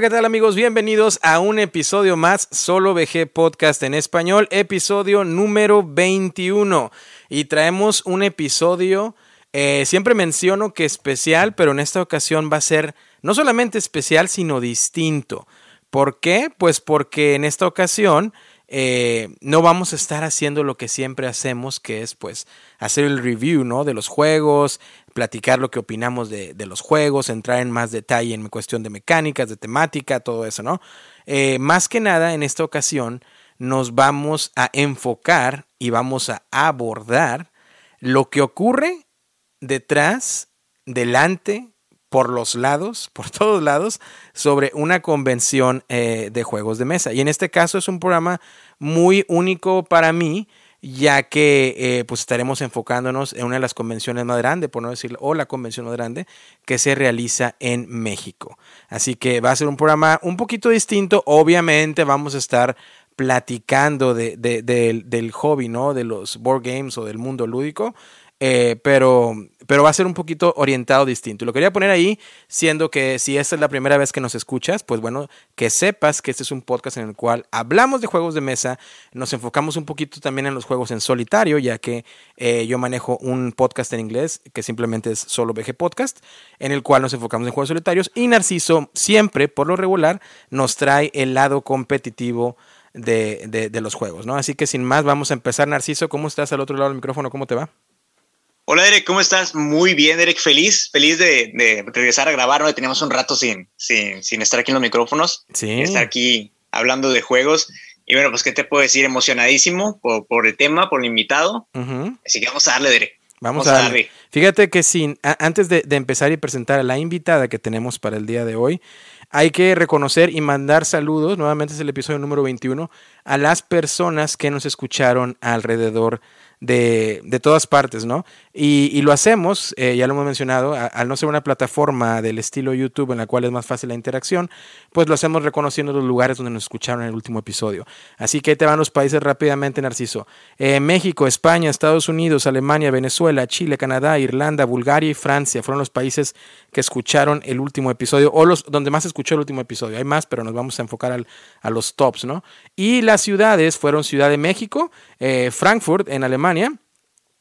¿qué tal amigos? Bienvenidos a un episodio más Solo VG Podcast en español, episodio número 21. Y traemos un episodio, eh, siempre menciono que especial, pero en esta ocasión va a ser no solamente especial, sino distinto. ¿Por qué? Pues porque en esta ocasión eh, no vamos a estar haciendo lo que siempre hacemos, que es pues hacer el review, ¿no? De los juegos, platicar lo que opinamos de, los juegos, entrar en más detalle en cuestión de mecánicas, de temática, todo eso, ¿no? Eh, más que nada, en esta ocasión nos vamos a enfocar y vamos a abordar lo que ocurre detrás, delante, por los lados, por todos lados, sobre una convención eh, de juegos de mesa. Y en este caso es un programa muy único para mí, ya que eh, pues estaremos enfocándonos en una de las convenciones más grandes, por no decir, o la convención más grande, que se realiza en México. Así que va a ser un programa un poquito distinto. Obviamente vamos a estar platicando de, del hobby, ¿no? De los board games o del mundo lúdico. Eh, pero, pero va a ser un poquito orientado distinto. Y lo quería poner ahí, siendo que si esta es la primera vez que nos escuchas, pues bueno, que sepas que este es un podcast en el cual hablamos de juegos de mesa, nos enfocamos un poquito también en los juegos en solitario, ya que eh, yo manejo un podcast en inglés que simplemente es solo VG Podcast, en el cual nos enfocamos en juegos solitarios y Narciso siempre, por lo regular, nos trae el lado competitivo. De, de, de los juegos, ¿no? Así que sin más, vamos a empezar. Narciso, ¿cómo estás al otro lado del micrófono? ¿Cómo te va? Hola Derek, ¿cómo estás? Muy bien, Derek, feliz, feliz de, regresar a grabar, ¿no? Teníamos un rato sin, sin, estar aquí en los micrófonos, sí. estar aquí hablando de juegos. Y bueno, pues, ¿qué te puedo decir? Emocionadísimo por, el tema, por el invitado. Así que vamos a darle, Derek. Vamos, a, darle. Fíjate que sin, antes de, de, empezar y presentar a la invitada que tenemos para el día de hoy, hay que reconocer y mandar saludos, nuevamente es el episodio número 21, a las personas que nos escucharon alrededor de, de todas partes, ¿no? Y, lo hacemos, eh, ya lo hemos mencionado, al no ser una plataforma del estilo YouTube en la cual es más fácil la interacción, pues lo hacemos reconociendo los lugares donde nos escucharon en el último episodio. Así que ahí te van los países rápidamente, Narciso. Eh, México, España, Estados Unidos, Alemania, Venezuela, Chile, Canadá, Irlanda, Bulgaria y Francia fueron los países que escucharon el último episodio, o los donde más escuchó el último episodio. Hay más, pero nos vamos a enfocar al, a los tops, ¿no? Y las ciudades fueron Ciudad de México, eh, Frankfurt en Alemania,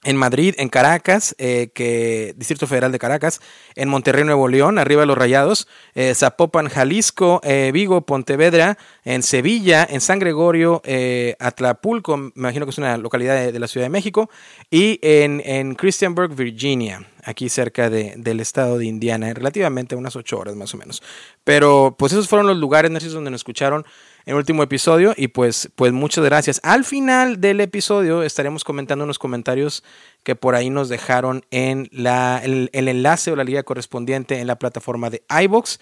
en Madrid, en Caracas, eh, que Distrito Federal de Caracas, en Monterrey, Nuevo León, arriba de los Rayados, eh, Zapopan, Jalisco, eh, Vigo, Pontevedra, en Sevilla, en San Gregorio, Atlapulco, me imagino que es una localidad de, la Ciudad de México, y en, Christianburg, Virginia, aquí cerca de, del estado de Indiana, relativamente unas ocho horas más o menos. Pero pues esos fueron los lugares, donde nos escucharon el último episodio y pues, pues muchas gracias. Al final del episodio estaremos comentando unos comentarios que por ahí nos dejaron en la, el, enlace o la liga correspondiente en la plataforma de iBox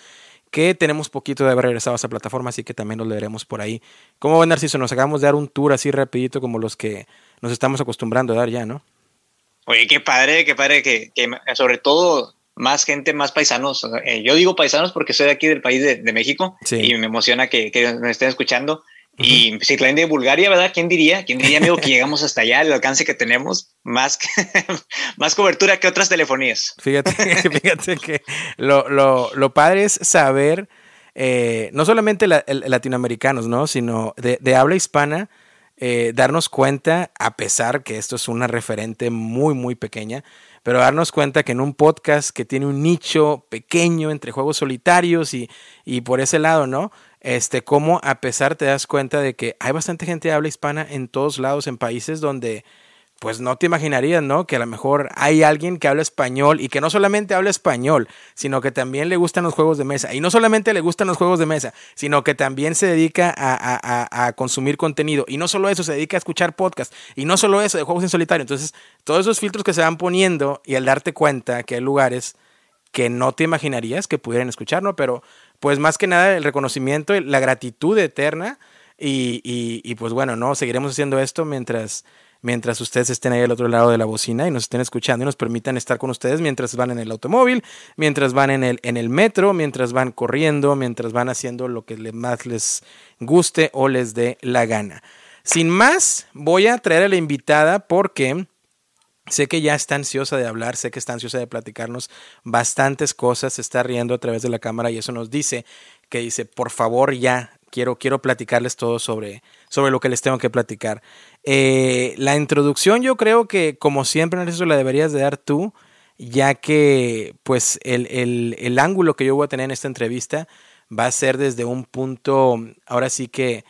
que tenemos poquito de haber regresado a esa plataforma, así que también lo leeremos por ahí. ¿Cómo ven, Narciso? Nos acabamos de dar un tour así rapidito como los que nos estamos acostumbrando a dar ya, ¿no? Oye, qué padre, qué padre que sobre todo más gente, más paisanos. Eh, yo digo paisanos porque soy de aquí del país de, México y me emociona que, que, me estén escuchando. Y si traen de Bulgaria, ¿verdad? ¿Quién diría? ¿Quién diría, amigo, que llegamos hasta allá, el alcance que tenemos? Más, más cobertura que otras telefonías. Fíjate, fíjate que lo, lo, lo padre es saber, eh, no solamente latinoamericanos, ¿no? Sino de, de habla hispana, eh, darnos cuenta, a pesar que esto es una referente muy, muy pequeña, pero darnos cuenta que en un podcast que tiene un nicho pequeño entre juegos solitarios y, y por ese lado, ¿no? Este, cómo a pesar te das cuenta de que hay bastante gente de habla hispana en todos lados, en países donde pues no te imaginarías, ¿no? Que a lo mejor hay alguien que habla español y que no solamente habla español, sino que también le gustan los juegos de mesa. Y no solamente le gustan los juegos de mesa, sino que también se dedica a, consumir contenido. Y no solo eso, se dedica a escuchar podcast. Y no solo eso, de juegos en solitario. Entonces, todos esos filtros que se van poniendo y al darte cuenta que hay lugares que no te imaginarías que pudieran escuchar, ¿no? Pero, pues más que nada, el reconocimiento, la gratitud eterna. Y, y, y pues bueno, no, seguiremos haciendo esto mientras mientras ustedes estén ahí al otro lado de la bocina y nos estén escuchando y nos permitan estar con ustedes mientras van en el automóvil, mientras van en el, en el metro, mientras van corriendo, mientras van haciendo lo que más les guste o les dé la gana. Sin más, voy a traer a la invitada porque Sé que ya está ansiosa de hablar, sé que está ansiosa de platicarnos bastantes cosas, se está riendo a través de la cámara y eso nos dice que dice, por favor ya, quiero, quiero platicarles todo sobre, sobre lo que les tengo que platicar. Eh, la introducción yo creo que como siempre, eso la deberías de dar tú, ya que pues el, el, el ángulo que yo voy a tener en esta entrevista va a ser desde un punto, ahora sí que,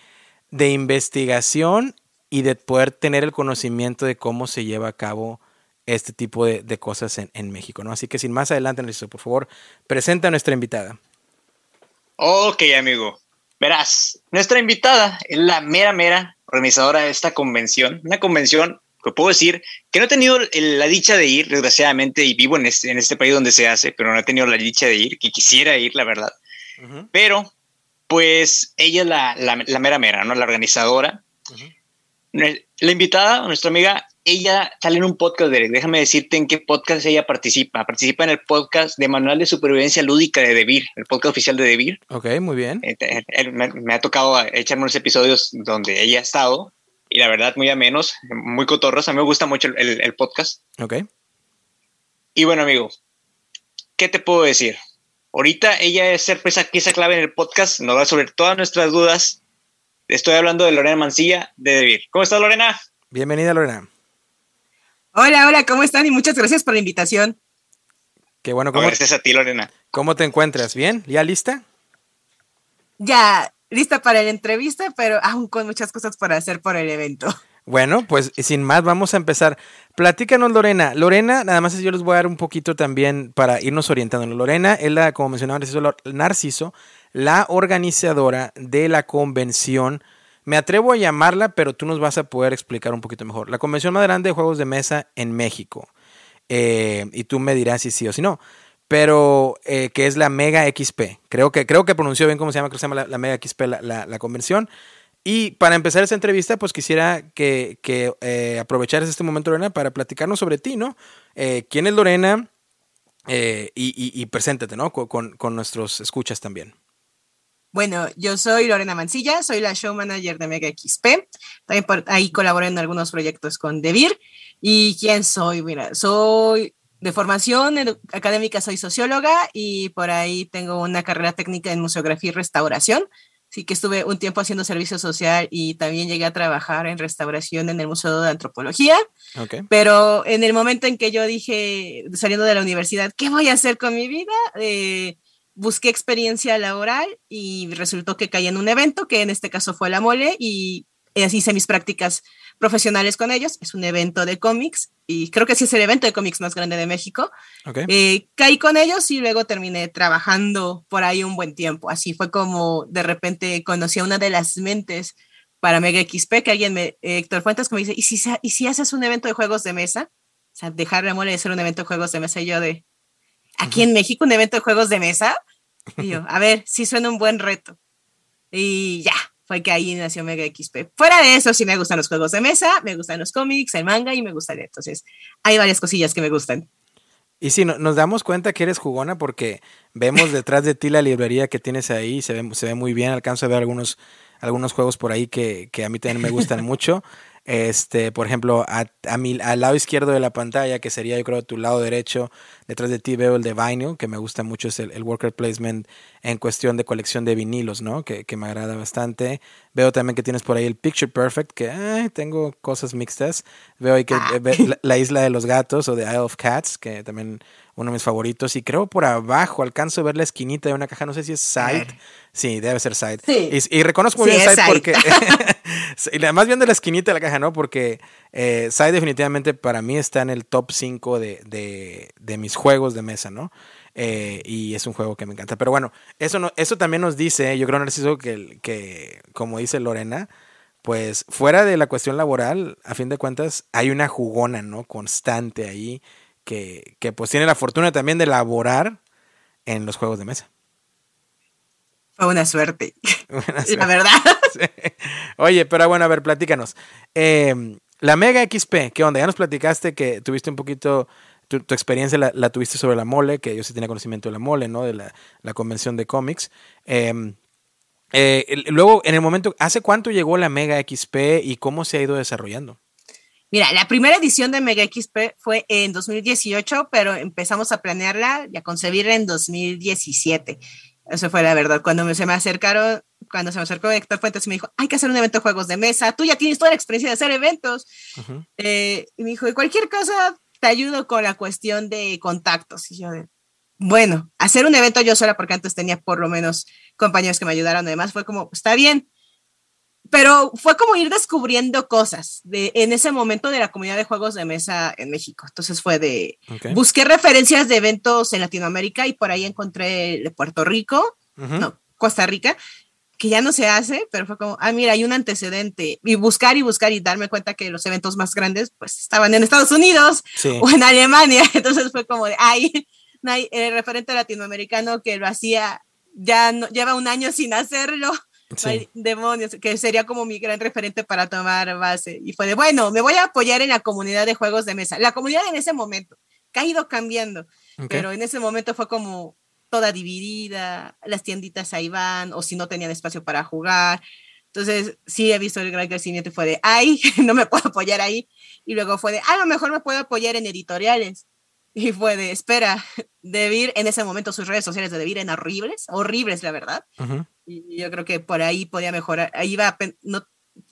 de investigación y de poder tener el conocimiento de cómo se lleva a cabo este tipo de, cosas en, México, ¿no? Así que sin más adelante, por favor, presenta a nuestra invitada. Ok, amigo. Verás, nuestra invitada es la mera, mera organizadora de esta convención. Una convención que puedo decir que no he tenido la dicha de ir, desgraciadamente, y vivo en este, en este país donde se hace, pero no he tenido la dicha de ir, que quisiera ir, la verdad. Pero, pues, ella es la, la, mera, mera, ¿no? La organizadora. La invitada, nuestra amiga, ella sale en un podcast, de Déjame decirte en qué podcast ella participa. Participa en el podcast de Manual de Supervivencia Lúdica de Debir, el podcast oficial de Debir. Ok, muy bien. Eh, me, ha tocado echarme unos episodios donde ella ha estado y la verdad muy amenos, muy cotorros. A mí me gusta mucho el, podcast. Ok. Y bueno, amigo, ¿qué te puedo decir? Ahorita ella es ser pieza clave en el podcast, nos va a resolver todas nuestras dudas. Estoy hablando de Lorena Mancilla de Debir. ¿Cómo estás, Lorena? Bienvenida, Lorena. Hola, hola, ¿cómo están? Y muchas gracias por la invitación. Qué bueno. ¿cómo, gracias a ti, Lorena. ¿Cómo te encuentras? ¿Bien? ¿Ya lista? Ya, lista para la entrevista, pero aún con muchas cosas para hacer por el evento. Bueno, pues sin más, vamos a empezar. Platícanos, Lorena. Lorena, nada más yo les voy a dar un poquito también para irnos orientando. Lorena es la, como mencionaba Narciso, Narciso, la organizadora de la convención me atrevo a llamarla, pero tú nos vas a poder explicar un poquito mejor. La convención más grande de juegos de mesa en México. Eh, y tú me dirás si sí o si no. Pero eh, que es la Mega XP. Creo que, creo que pronunció bien cómo se llama, se llama la, Mega XP la, convención. Y para empezar esta entrevista, pues quisiera que, que eh, este momento, Lorena, para platicarnos sobre ti, ¿no? ¿Quién es Lorena? y, preséntate, ¿no? Con, con nuestros escuchas también. Bueno, yo soy Lorena Mancilla, soy la show manager de Mega XP. También por ahí colaboro en algunos proyectos con Devir. ¿Y quién soy? Mira, soy de formación académica, soy socióloga y por ahí tengo una carrera técnica en museografía y restauración. Así que estuve un tiempo haciendo servicio social y también llegué a trabajar en restauración en el Museo de Antropología. Pero en el momento en que yo dije, saliendo de la universidad, ¿qué voy a hacer con mi vida? Eh, busqué experiencia laboral y resultó que caí en un evento, que en este caso fue la mole, y así hice mis prácticas profesionales con ellos. Es un evento de cómics y creo que sí es el evento de cómics más grande de México. Eh, caí con ellos y luego terminé trabajando por ahí un buen tiempo. Así fue como de repente conocí a una de las mentes para Mega XP, que alguien me, Héctor Fuentes, me dice, ¿y si, ¿y si haces un evento de juegos de mesa? O sea, dejar la mole de ser un evento de juegos de mesa y yo de, aquí en México un evento de juegos de mesa. Y yo, a ver, sí suena un buen reto. Y ya, fue que ahí nació Mega XP. Fuera de eso, sí me gustan los juegos de mesa, me gustan los cómics, el manga y me gusta leer. Entonces, hay varias cosillas que me gustan. Y sí, nos damos cuenta que eres jugona porque vemos detrás de ti la librería que tienes ahí, se ve, se ve muy bien, alcanzo a ver algunos, algunos juegos por ahí que, que a mí también me gustan mucho. Este, por ejemplo, a, a mi, al lado izquierdo de la pantalla, que sería yo creo tu lado derecho, detrás de ti veo el de vinyl, que me gusta mucho, es el, worker placement en cuestión de colección de vinilos, ¿no? Que, que, me agrada bastante. Veo también que tienes por ahí el Picture Perfect, que tengo cosas mixtas. Veo ahí que ah. la, la, isla de los gatos o de Isle of Cats, que también uno de mis favoritos. Y creo por abajo alcanzo a ver la esquinita de una caja, no sé si es Side. Sí, debe ser Side. Y, reconozco muy bien Side, porque. más bien de la esquinita de la caja, ¿no? Porque eh, Side definitivamente para mí está en el top 5 de, de, mis juegos de mesa, ¿no? Eh, y es un juego que me encanta. Pero bueno, eso, no, eso también nos dice, yo creo, Narciso, que, que como dice Lorena, pues fuera de la cuestión laboral, a fin de cuentas, hay una jugona, ¿no? Constante ahí que, pues tiene la fortuna también de laborar en los juegos de mesa. Fue una suerte. La verdad. Oye, pero bueno, a ver, platícanos. Em, la Mega XP, ¿qué onda? Ya nos platicaste que tuviste un poquito, tu, experiencia la, tuviste sobre la mole, que yo sí tenía conocimiento de la mole, ¿no? De la, convención de cómics. Em, eh, luego, en el momento, ¿hace cuánto llegó la Mega XP y cómo se ha ido desarrollando? Mira, la primera edición de Mega XP fue en 2018, pero empezamos a planearla y a concebirla en 2017. Eso fue la verdad. Cuando se me acercaron, cuando se me acercó Héctor Fuentes y me dijo, hay que hacer un evento de juegos de mesa, tú ya tienes toda la experiencia de hacer eventos. Eh, y me dijo, cualquier cosa te ayudo con la cuestión de contactos. Y yo, bueno, hacer un evento yo sola, porque antes tenía por lo menos compañeros que me ayudaron, además fue como, está bien, pero fue como ir descubriendo cosas de, en ese momento de la comunidad de juegos de mesa en México. Entonces fue de, busqué referencias de eventos en Latinoamérica y por ahí encontré de Puerto Rico, no, Costa Rica, que ya no se hace, pero fue como, ah, mira, hay un antecedente. Y buscar y buscar y darme cuenta que los eventos más grandes, pues, estaban en Estados Unidos o en Alemania. Entonces fue como de, ay, no hay el referente latinoamericano que lo hacía, ya no, lleva un año sin hacerlo. Demonios, que sería como mi gran referente para tomar base. Y fue de, bueno, me voy a apoyar en la comunidad de juegos de mesa. La comunidad en ese momento, que ha ido cambiando, pero en ese momento fue como toda dividida, las tienditas ahí van, o si no tenían espacio para jugar. Entonces, sí he visto el gran crecimiento y fue de, ay, no me puedo apoyar ahí. Y luego fue de, a lo mejor me puedo apoyar en editoriales. Y fue de, espera, Debir, en ese momento sus redes sociales de Debir eran horribles, horribles, la verdad. Y yo creo que por ahí podía mejorar, ahí iba, no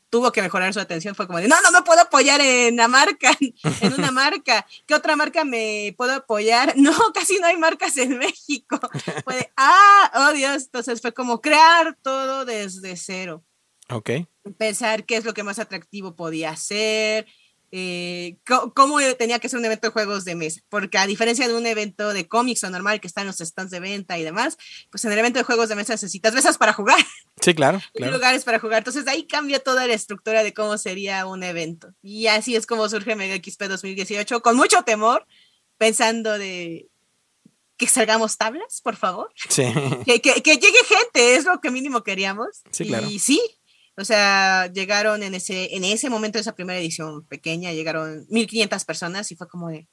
tuvo que mejorar su atención, fue como de, no, no me puedo apoyar en la marca, en una marca. ¿Qué otra marca me puedo apoyar? No, casi no hay marcas en México. Fue de, ah, oh Dios, entonces fue como crear todo desde cero. Ok. Pensar qué es lo que más atractivo podía ser, eh, cómo tenía que ser un evento de juegos de mesa, porque a diferencia de un evento de cómics o normal que está en los stands de venta y demás, pues en el evento de juegos de mesa necesitas mesas para jugar. Sí, claro. Y lugares para jugar. Entonces ahí cambia toda la estructura de cómo sería un evento. Y así es como surge Mega XP 2018, con mucho temor, pensando de que salgamos tablas, por favor. Sí. Que, llegue gente, es lo que mínimo queríamos. Sí, claro. Y sí, o sea, llegaron en ese, en ese momento de esa primera edición pequeña, llegaron 1500 personas y fue como de,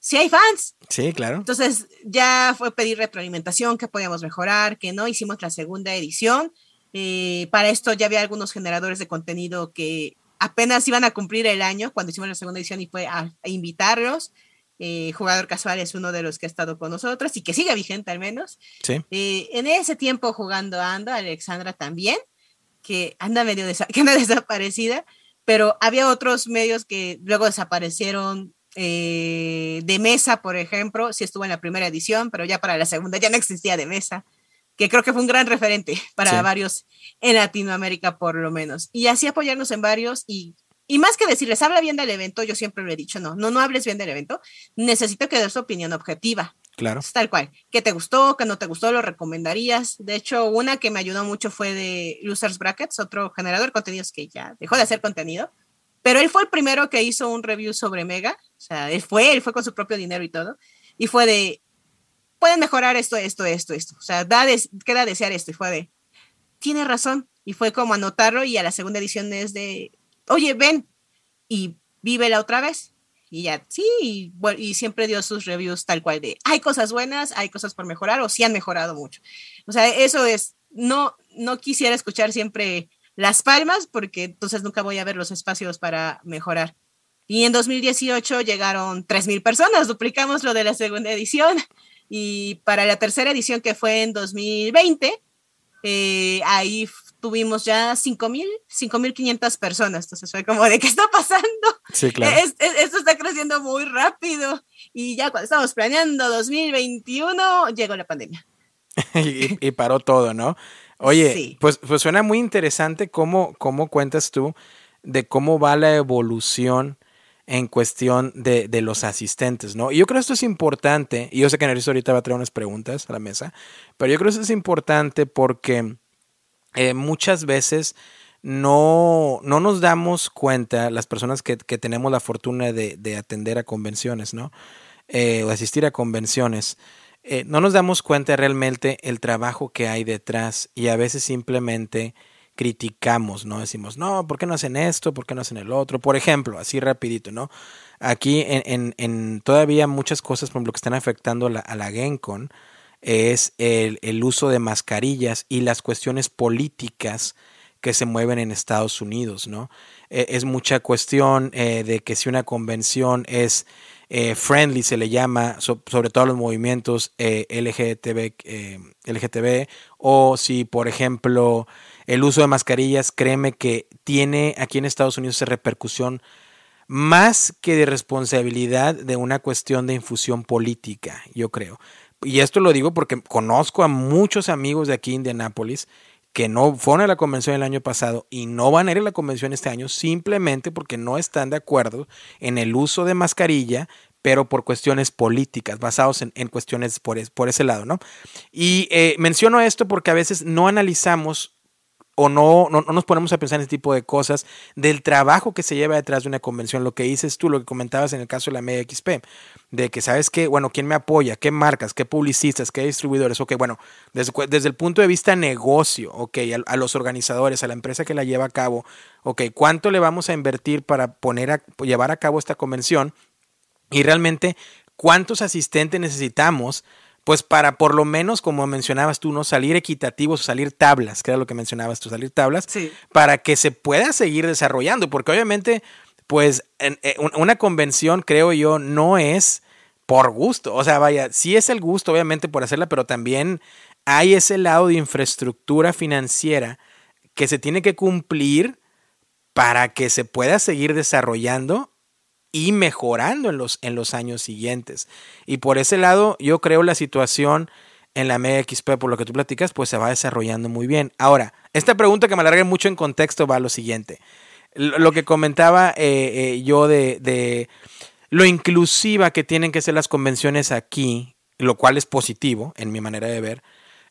sí hay fans. Sí, claro. Entonces ya fue pedir retroalimentación, qué podíamos mejorar, qué no. Hicimos la segunda edición. Eh, para esto ya había algunos generadores de contenido que apenas iban a cumplir el año cuando hicimos la segunda edición y fue a, invitarlos. Eh, jugador casual es uno de los que ha estado con nosotros y que sigue vigente al menos. Sí. Eh, en ese tiempo jugando Ando, Alexandra también que anda medio que anda desaparecida, pero había otros medios que luego desaparecieron eh, de mesa, por ejemplo, sí estuvo en la primera edición, pero ya para la segunda ya no existía de mesa, que creo que fue un gran referente para varios en Latinoamérica por lo menos. Y así apoyarnos en varios y, y más que decirles, habla bien del evento, yo siempre lo he dicho, no, no, no hables bien del evento, necesito que des tu opinión objetiva. Claro. Tal cual. ¿Qué te gustó? ¿Qué no te gustó? ¿Lo recomendarías? De hecho, una que me ayudó mucho fue de Losers Brackets, otro generador de contenidos que ya dejó de hacer contenido. Pero él fue el primero que hizo un review sobre Mega. O sea, él fue, él fue con su propio dinero y todo. Y fue de, pueden mejorar esto, esto, esto, esto. O sea, da queda a desear esto. Y fue de, tiene razón. Y fue como anotarlo y a la segunda edición es de, oye, ven y vívela otra vez. Y ya, sí, y, y, siempre dio sus reviews tal cual de, hay cosas buenas, hay cosas por mejorar o sí han mejorado mucho. O sea, eso es, no, no quisiera escuchar siempre las palmas porque entonces nunca voy a ver los espacios para mejorar. Y en 2018 llegaron 3.000 personas, duplicamos lo de la segunda edición. Y para la tercera edición que fue en 2020, eh, ahí tuvimos ya 5.000, 5.500 personas. Entonces fue como, ¿de qué está pasando? Sí, claro. esto está creciendo muy rápido. Y ya cuando estábamos planeando 2021, llegó la pandemia. y, paró todo, ¿no? Oye, pues, pues suena muy interesante cómo, cómo cuentas tú de cómo va la evolución en cuestión de, de, los asistentes, ¿no? Y yo creo que esto es importante, y yo sé que Nerissa ahorita va a traer unas preguntas a la mesa, pero yo creo que esto es importante porque eh, muchas veces no, no nos damos cuenta, las personas que, que tenemos la fortuna de, de, atender a convenciones, ¿no? Eh, o asistir a convenciones, eh, no nos damos cuenta realmente el trabajo que hay detrás y a veces simplemente criticamos, ¿no? Decimos, no, ¿por qué no hacen esto? ¿Por qué no hacen el otro? Por ejemplo, así rapidito, ¿no? Aquí en, en, en todavía muchas cosas, por ejemplo, que están afectando la, a la GenCon, es el, el, uso de mascarillas y las cuestiones políticas que se mueven en Estados Unidos, ¿no? Eh, es mucha cuestión eh, de que si una convención es eh, friendly, se le llama, sobre todo los movimientos LGTB, LGTB, o si, por ejemplo, el uso de mascarillas, créeme que tiene aquí en Estados Unidos esa repercusión más que de responsabilidad de una cuestión de infusión política, yo creo. Y esto lo digo porque conozco a muchos amigos de aquí en Indianápolis que no fueron a la convención el año pasado y no van a ir a la convención este año simplemente porque no están de acuerdo en el uso de mascarilla, pero por cuestiones políticas, basados en, cuestiones por, por, ese lado, ¿no? Y eh, menciono esto porque a veces no analizamos o no, no, nos ponemos a pensar en este tipo de cosas del trabajo que se lleva detrás de una convención, lo que dices tú, lo que comentabas en el caso de la Media XP, de que sabes que, bueno, ¿quién me apoya? ¿Qué marcas? ¿Qué publicistas? ¿Qué distribuidores? Ok, bueno, desde, desde el punto de vista negocio, ok, a, los organizadores, a la empresa que la lleva a cabo, ok, ¿cuánto le vamos a invertir para poner a, llevar a cabo esta convención? Y realmente, ¿cuántos asistentes necesitamos? Pues para por lo menos, como mencionabas tú, no salir equitativos salir tablas, que era lo que mencionabas tú, salir tablas, para que se pueda seguir desarrollando, porque obviamente, pues eh, una convención, creo yo, no es por gusto, o sea, vaya, sí es el gusto, obviamente, por hacerla, pero también hay ese lado de infraestructura financiera que se tiene que cumplir para que se pueda seguir desarrollando y mejorando en los, en los años siguientes. Y por ese lado, yo creo la situación en la Mega XP, por lo que tú platicas, pues se va desarrollando muy bien. Ahora, esta pregunta que me alargue mucho en contexto va a lo siguiente. Lo que comentaba eh, eh, yo de, de, lo inclusiva que tienen que ser las convenciones aquí, lo cual es positivo en mi manera de ver,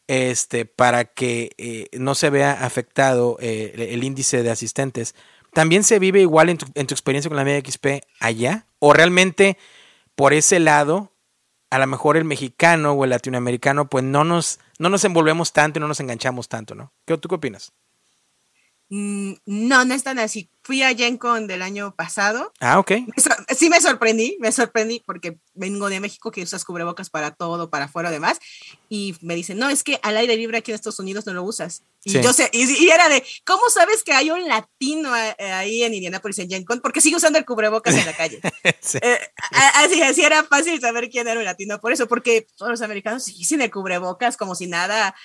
este, para que eh, no se vea afectado el índice de asistentes ¿También se vive igual en tu, experiencia con la Media XP allá? ¿O realmente por ese lado, a lo mejor el mexicano o el latinoamericano, pues no nos, no nos envolvemos tanto y no nos enganchamos tanto, ¿no? ¿Qué, ¿Tú qué opinas? Mm, no, no es tan así. Fui a GenCon del año pasado. Ah, ok. Sí me sorprendí, me sorprendí porque vengo de México que usas cubrebocas para todo, para afuera, demás. Y me dicen, no, es que al aire libre aquí en Estados Unidos no lo usas. Y yo sé, y, era de, ¿cómo sabes que hay un latino ahí en Indianapolis en GenCon? Porque sigue usando el cubrebocas en la calle. Eh, así, así era fácil saber quién era un latino por eso, porque todos los americanos siguen sin el cubrebocas como si nada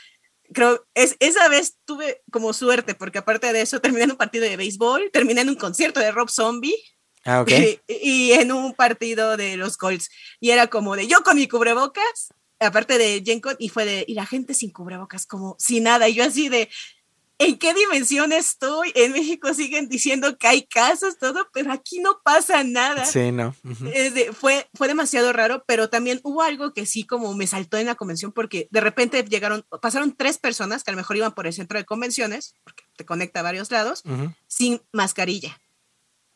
creo, es, esa vez tuve como suerte, porque aparte de eso terminé en un partido de béisbol, terminé en un concierto de Rob Zombie. Ah. Y, en un partido de los Colts. Y era como de yo con mi cubrebocas, aparte de Jencon, y fue de, y la gente sin cubrebocas, como sin nada. Y yo así de, ¿en qué dimensión estoy? En México siguen diciendo que hay casos, todo, pero aquí no pasa nada. Sí, no. fue, fue demasiado raro, pero también hubo algo que sí como me saltó en la convención porque de repente llegaron, pasaron tres personas que a lo mejor iban por el centro de convenciones, porque te conecta a varios lados, sin mascarilla.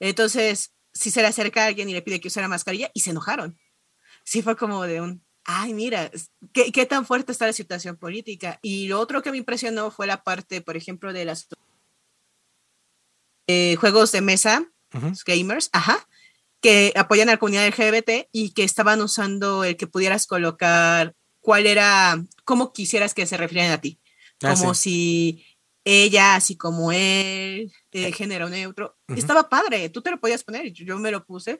Entonces, si se le acerca a alguien y le pide que usara mascarilla y se enojaron. Sí fue como de un, ay, mira, ¿qué, ¿qué, tan fuerte está la situación política. Y lo otro que me impresionó fue la parte, por ejemplo, de las eh, juegos de mesa, gamers, ajá, que apoyan a la comunidad LGBT y que estaban usando el que pudieras colocar cuál era, cómo quisieras que se refirieran a ti. Ah, como si ella, así como él, de género neutro. Estaba padre, tú te lo podías poner, yo me lo puse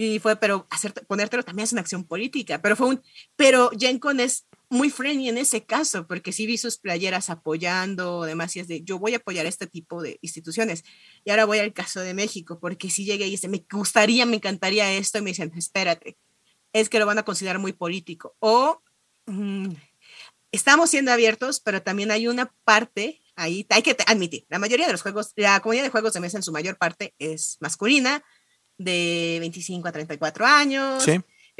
y fue, pero ponértelo también es una acción política, pero fue un, pero Jencon es muy friendly en ese caso, porque sí vi sus playeras apoyando, demás, y es de, yo voy a apoyar este tipo de instituciones. Y ahora voy al caso de México, porque si llegué y dice, me gustaría, me encantaría esto, y me dicen, espérate, es que lo van a considerar muy político. O mm, estamos siendo abiertos, pero también hay una parte ahí, hay que admitir, la mayoría de los juegos, la comunidad de juegos de mesa en su mayor parte es masculina, de 25 a 34 años.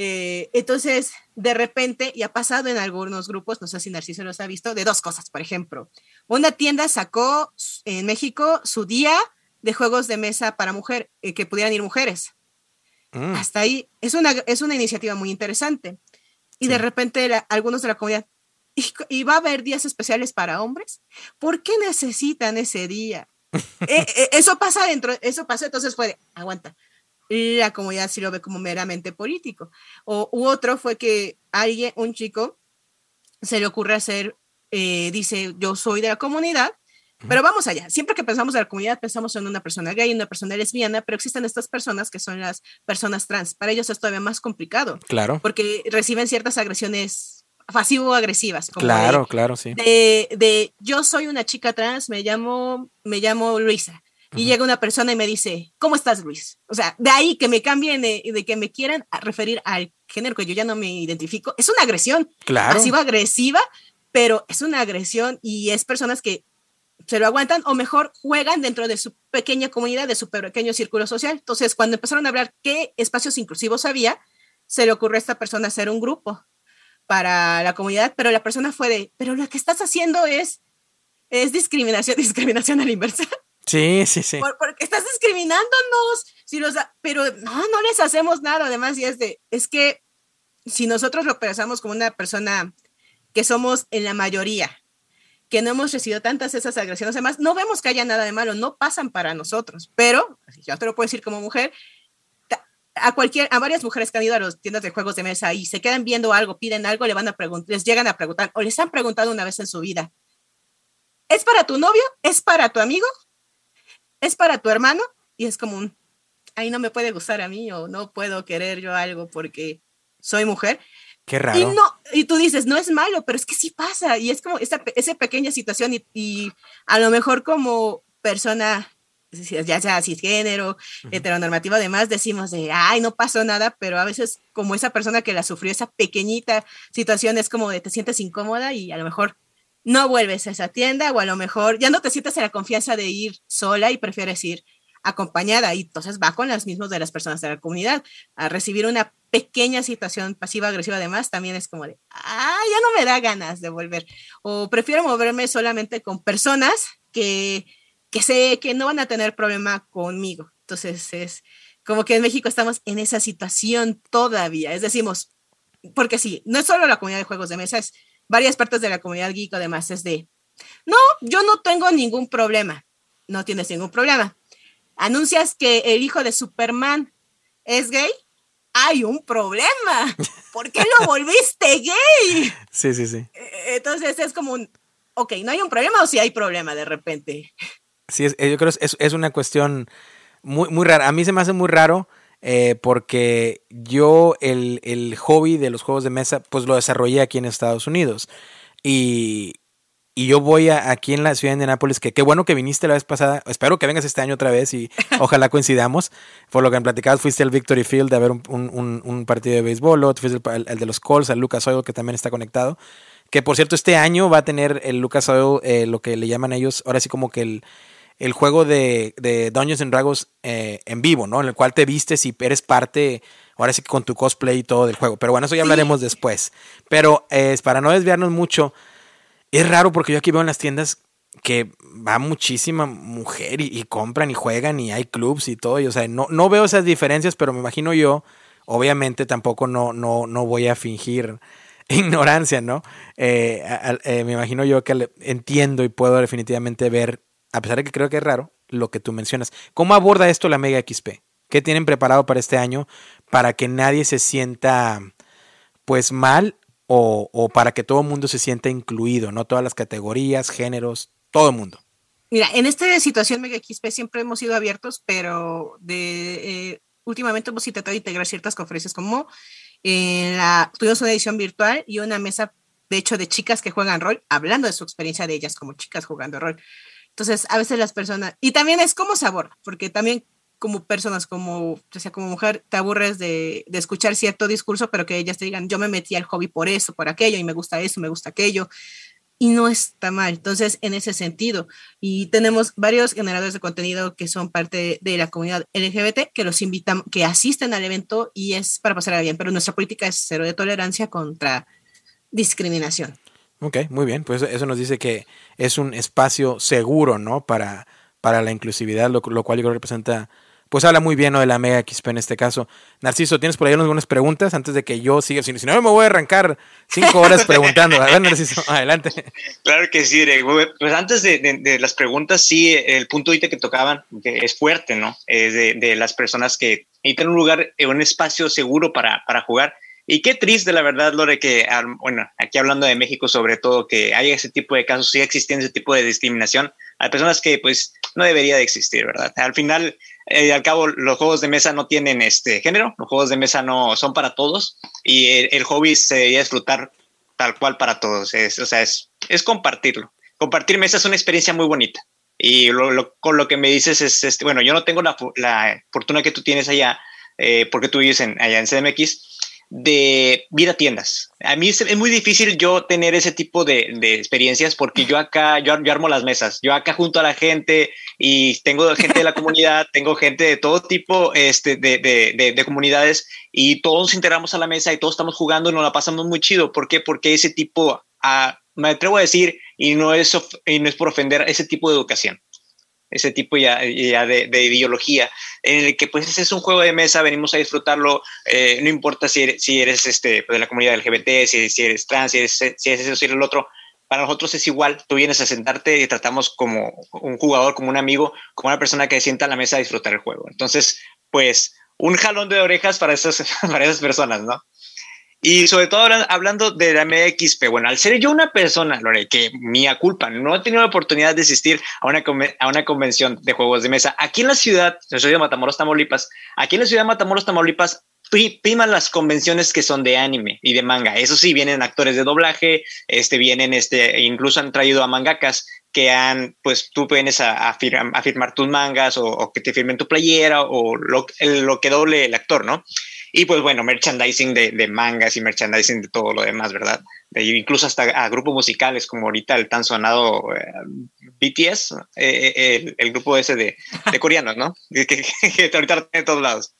Eh, entonces, de repente, y ha pasado en algunos grupos, no sé si Narciso los ha visto, de dos cosas. Por ejemplo, una tienda sacó en México su día de juegos de mesa para mujer, eh, que pudieran ir mujeres. Mm. Hasta ahí, es una, es una iniciativa muy interesante. Y de repente, algunos de la comunidad, ¿y, va a haber días especiales para hombres? ¿Por qué necesitan ese día? Eh, eso pasa dentro, eso pasa, entonces fue, aguanta, la comunidad sí lo ve como meramente político. O, u otro fue que alguien, un chico, se le ocurre hacer, eh, dice, yo soy de la comunidad, Pero vamos allá. Siempre que pensamos en la comunidad, pensamos en una persona gay, una persona lesbiana, pero existen estas personas que son las personas trans. Para ellos es todavía más complicado. Claro. Porque reciben ciertas agresiones pasivo-agresivas. Claro, claro, sí. De, de, yo soy una chica trans, me llamo, me llamo Luisa. Y llega una persona y me dice, ¿cómo estás, Luis? O sea, de ahí que me cambien, de, de que me quieran referir al género que yo ya no me identifico, es una agresión. Claro. Pasiva-agresiva, pero es una agresión y es personas que se lo aguantan o mejor juegan dentro de su pequeña comunidad, de su pequeño círculo social. Entonces, cuando empezaron a hablar qué espacios inclusivos había, se le ocurrió a esta persona hacer un grupo para la comunidad, pero la persona fue de, pero lo que estás haciendo es, es discriminación, discriminación a la inversa. Sí, sí, sí. porque estás discriminándonos, si los, pero no, no les hacemos nada, además, y es de, es que si nosotros lo pensamos como una persona que somos en la mayoría, que no hemos recibido tantas esas agresiones, además, no vemos que haya nada de malo, no pasan para nosotros, pero, yo te lo puedo decir como mujer, a cualquier, a varias mujeres que han ido a las tiendas de juegos de mesa y se quedan viendo algo, piden algo, le van a preguntar, les llegan a preguntar o les han preguntado una vez en su vida, ¿es para tu novio? ¿Es para tu amigo? ¿Es para tu hermano? Y es como un, ahí no me puede gustar a mí o no puedo querer yo algo porque soy mujer. Qué raro. Y, no, y tú dices, no es malo, pero es que sí pasa. Y es como esa, esa pequeña situación y, a lo mejor como persona, ya sea cisgénero, uh heteronormativo, además decimos de, ay, no pasó nada, pero a veces como esa persona que la sufrió, esa pequeñita situación es como de te sientes incómoda y a lo mejor no vuelves a esa tienda o a lo mejor ya no te sientes en la confianza de ir sola y prefieres ir acompañada y entonces va con las mismas de las personas de la comunidad. A recibir una pequeña situación pasiva-agresiva además también es como de, ah, ya no me da ganas de volver o prefiero moverme solamente con personas que, que sé que no van a tener problema conmigo. Entonces es como que en México estamos en esa situación todavía, es decimos, porque sí, no es solo la comunidad de juegos de mesa, es varias partes de la comunidad geek además es de, no, yo no tengo ningún problema, no tienes ningún problema anuncias que el hijo de Superman es gay, hay un problema. ¿Por qué lo volviste gay? Sí, sí, sí. E-, entonces es como un, ok, ¿no hay un problema o si sí hay problema de repente? Sí, es, yo creo que es, es, una cuestión muy, muy rara. A mí se me hace muy raro eh, porque yo el, el hobby de los juegos de mesa pues lo desarrollé aquí en Estados Unidos. Y, y yo voy a, aquí en la ciudad de Nápoles, que qué bueno que viniste la vez pasada, espero que vengas este año otra vez y ojalá coincidamos. Por lo que han platicado, fuiste al Victory Field a ver un, un, un partido de béisbol, otro fuiste el, de los Colts, al Lucas Oil, que también está conectado. Que por cierto, este año va a tener el Lucas Oil, eh, lo que le llaman ellos, ahora sí como que el, el juego de, de Dungeons and Dragons eh, en vivo, ¿no? En el cual te vistes y eres parte, ahora sí que con tu cosplay y todo del juego. Pero bueno, eso ya hablaremos después. Pero eh, para no desviarnos mucho, es raro porque yo aquí veo en las tiendas que va muchísima mujer y, compran y juegan y hay clubs y todo. Y, o sea, no, no veo esas diferencias, pero me imagino yo, obviamente tampoco no, no, no voy a fingir ignorancia, ¿no? Eh, eh, me imagino yo que entiendo y puedo definitivamente ver, a pesar de que creo que es raro, lo que tú mencionas. ¿Cómo aborda esto la Mega XP? ¿Qué tienen preparado para este año para que nadie se sienta pues mal o, para que todo el mundo se sienta incluido, no todas las categorías, géneros, todo el mundo. Mira, en esta situación Mega XP siempre hemos sido abiertos, pero de eh, últimamente hemos intentado integrar ciertas conferencias como en la tuvimos una edición virtual y una mesa de hecho de chicas que juegan rol, hablando de su experiencia de ellas como chicas jugando rol. Entonces, a veces las personas, y también es cómo se aborda, porque también como personas, como, sea, como mujer, te aburres de, de, escuchar cierto discurso, pero que ellas te digan, yo me metí al hobby por eso, por aquello, y me gusta eso, me gusta aquello, y no está mal. Entonces, en ese sentido, y tenemos varios generadores de contenido que son parte de la comunidad LGBT, que los invitan, que asisten al evento y es para pasar bien, pero nuestra política es cero de tolerancia contra discriminación. Ok, muy bien, pues eso nos dice que es un espacio seguro, ¿no? Para, para la inclusividad, lo, lo cual yo creo que representa pues habla muy bien ¿no? de la Mega XP en este caso. Narciso, ¿tienes por ahí algunas preguntas antes de que yo siga? Si, no, me voy a arrancar cinco horas preguntando. A ver, Narciso, adelante. Claro que sí, Pues antes de, las preguntas, sí, el punto ahorita que tocaban, que es fuerte, ¿no? Es de, las personas que necesitan un lugar, un espacio seguro para, para jugar. Y qué triste, la verdad, Lore, que, bueno, aquí hablando de México sobre todo, que haya ese tipo de casos, siga existiendo ese tipo de discriminación a personas que pues no debería de existir, ¿verdad? Al final, eh, al cabo, los juegos de mesa no tienen este género, los juegos de mesa no son para todos y el, hobby se debería disfrutar tal cual para todos, es, o sea, es, es compartirlo. Compartir mesa es una experiencia muy bonita. Y con lo que me dices es, este, bueno, yo no tengo la, la fortuna que tú tienes allá, eh, porque tú vives en, allá en CDMX, de ir a tiendas. A mí es, muy difícil yo tener ese tipo de, de experiencias porque yo acá, yo, yo, armo las mesas, yo acá junto a la gente y tengo gente de la comunidad, tengo gente de todo tipo este, de, de, de, comunidades y todos nos integramos a la mesa y todos estamos jugando y nos la pasamos muy chido. ¿Por qué? Porque ese tipo, ah, me atrevo a decir, y no es, y no es por ofender, ese tipo de educación ese tipo ya, de, ideología, en el que pues es un juego de mesa, venimos a disfrutarlo, eh, no importa si eres, si eres este, pues, de la comunidad LGBT, si, si eres trans, si eres, si eres eso, si eres el otro, para nosotros es igual, tú vienes a sentarte y tratamos como un jugador, como un amigo, como una persona que sienta a la mesa a disfrutar el juego. Entonces, pues un jalón de orejas para esas, para esas personas, ¿no? Y sobre todo hablando de la MXP, bueno, al ser yo una persona, Lore, que mía culpa, no he tenido la oportunidad de asistir a una, a una convención de juegos de mesa. Aquí en la ciudad, yo soy de Matamoros, Tamaulipas, aquí en la ciudad de Matamoros, Tamaulipas, priman las convenciones que son de anime y de manga. Eso sí, vienen actores de doblaje, este, vienen, este, incluso han traído a mangakas que han, pues tú vienes a, a, firmar tus mangas o, que te firmen tu playera o lo, lo que doble el actor, ¿no? Y pues bueno, merchandising de, de, mangas y merchandising de todo lo demás, ¿verdad? De, incluso hasta a grupos musicales como ahorita el tan sonado eh, BTS, eh, eh, el, grupo ese de, de coreanos, ¿no? que, que, que, ahorita tiene todos lados.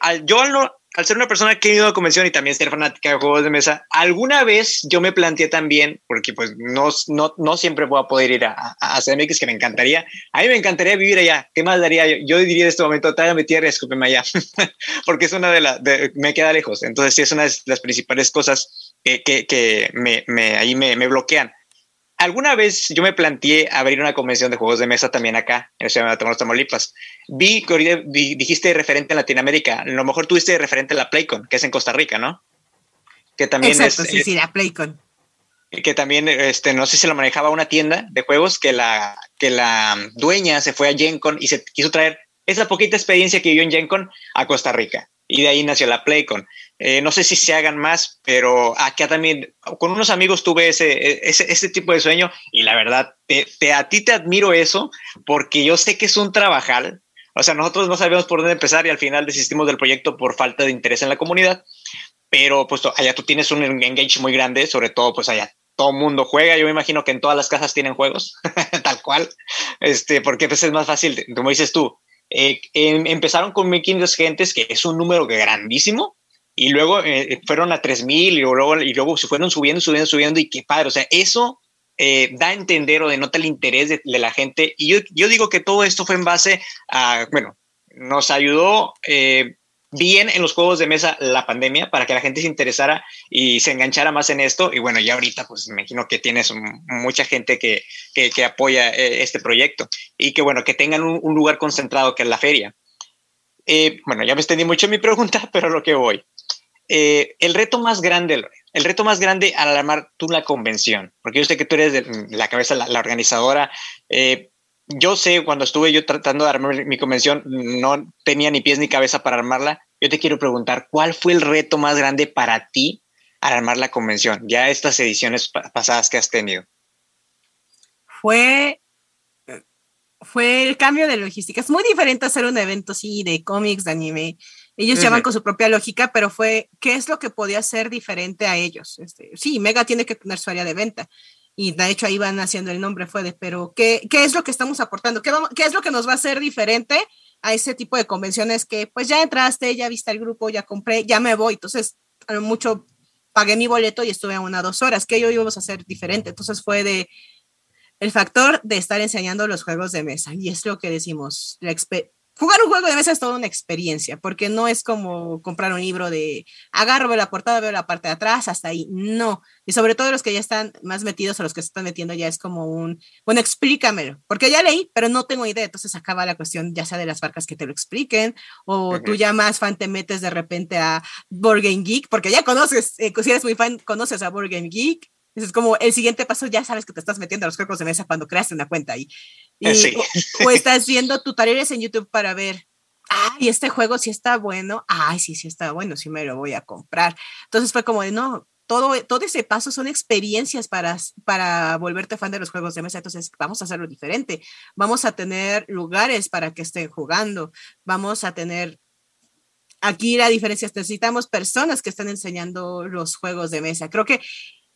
al, yo al, al ser una persona que ha ido a convención y también ser fanática de juegos de mesa, alguna vez yo me planteé también, porque pues no, no, no siempre voy a poder ir a, a, CMX, que me encantaría. A mí me encantaría vivir allá. ¿Qué más daría? Yo, yo diría en este momento, tráigame tierra, escúpeme allá, porque es una de las, me queda lejos. Entonces sí es una de las principales cosas que, que, que me, me, ahí me, me bloquean alguna vez yo me planteé abrir una convención de juegos de mesa también acá, en la ciudad de Tamaulipas. Vi que dijiste referente en Latinoamérica. A lo mejor tuviste referente en la Playcon, que es en Costa Rica, ¿no? Que también Exacto, es, sí, sí, la Playcon. Que también, este, no sé si se lo manejaba una tienda de juegos, que la, que la dueña se fue a GenCon y se quiso traer esa poquita experiencia que vivió en GenCon a Costa Rica. Y de ahí nació la Playcon. Eh, no sé si se hagan más, pero acá también con unos amigos tuve ese, ese, ese tipo de sueño y la verdad, te, a ti te admiro eso porque yo sé que es un trabajal. O sea, nosotros no sabíamos por dónde empezar y al final desistimos del proyecto por falta de interés en la comunidad. Pero pues allá tú tienes un engage muy grande, sobre todo pues allá todo mundo juega. Yo me imagino que en todas las casas tienen juegos, tal cual, este, porque pues es más fácil, como dices tú. Eh, em, empezaron con 1500 gentes, que es un número grandísimo, y luego eh, fueron a 3000 y luego, y luego se fueron subiendo, subiendo, subiendo y qué padre, o sea, eso eh, da a entender o denota el interés de, la gente y yo, yo, digo que todo esto fue en base a, bueno, nos ayudó eh, bien en los juegos de mesa la pandemia para que la gente se interesara y se enganchara más en esto y bueno, ya ahorita pues me imagino que tienes mucha gente que, que, que apoya este proyecto y que bueno, que tengan un, un lugar concentrado que es la feria. bueno, ya me extendí mucho en mi pregunta, pero lo que voy. Eh, el reto más grande, el reto más grande al armar tú la convención, porque yo sé que tú eres la cabeza, la, organizadora. Eh, yo sé, cuando estuve yo tratando de armar mi convención, no tenía ni pies ni cabeza para armarla. Yo te quiero preguntar, ¿cuál fue el reto más grande para ti al armar la convención? Ya estas ediciones pasadas que has tenido. Fue fue el cambio de logística. Es muy diferente hacer un evento así de cómics, de anime, ellos llaman con su propia lógica, pero fue qué es lo que podía ser diferente a ellos. Este, sí, Mega tiene que tener su área de venta y de hecho ahí van haciendo el nombre fue de, pero ¿qué, qué es lo que estamos aportando? ¿Qué, vamos, ¿Qué es lo que nos va a hacer diferente a ese tipo de convenciones que pues ya entraste, ya viste el grupo, ya compré, ya me voy? Entonces, a lo mucho pagué mi boleto y estuve a una dos horas. ¿Qué yo íbamos a hacer diferente? Entonces fue de el factor de estar enseñando los juegos de mesa y es lo que decimos, la jugar un juego de mesa es toda una experiencia, porque no es como comprar un libro de agarro, veo la portada, veo la parte de atrás, hasta ahí. No. Y sobre todo los que ya están más metidos o los que se están metiendo ya es como un, bueno, explícamelo, porque ya leí, pero no tengo idea. Entonces acaba la cuestión ya sea de las marcas que te lo expliquen, o tú ya más fan te metes de repente a Board Game Geek, porque ya conoces, eh, si eres muy fan, conoces a Board Game Geek. Es como el siguiente paso, ya sabes que te estás metiendo a los juegos de mesa cuando creaste una cuenta ahí. Y, o, estás viendo tutoriales en YouTube para ver, ay, este juego sí está bueno, ay, sí, sí está bueno, sí me lo voy a comprar. Entonces fue como de, no, todo, todo ese paso son experiencias para, para volverte fan de los juegos de mesa. Entonces, vamos a hacerlo diferente. Vamos a tener lugares para que estén jugando. Vamos a tener. Aquí la diferencia es necesitamos personas que estén enseñando los juegos de mesa. Creo que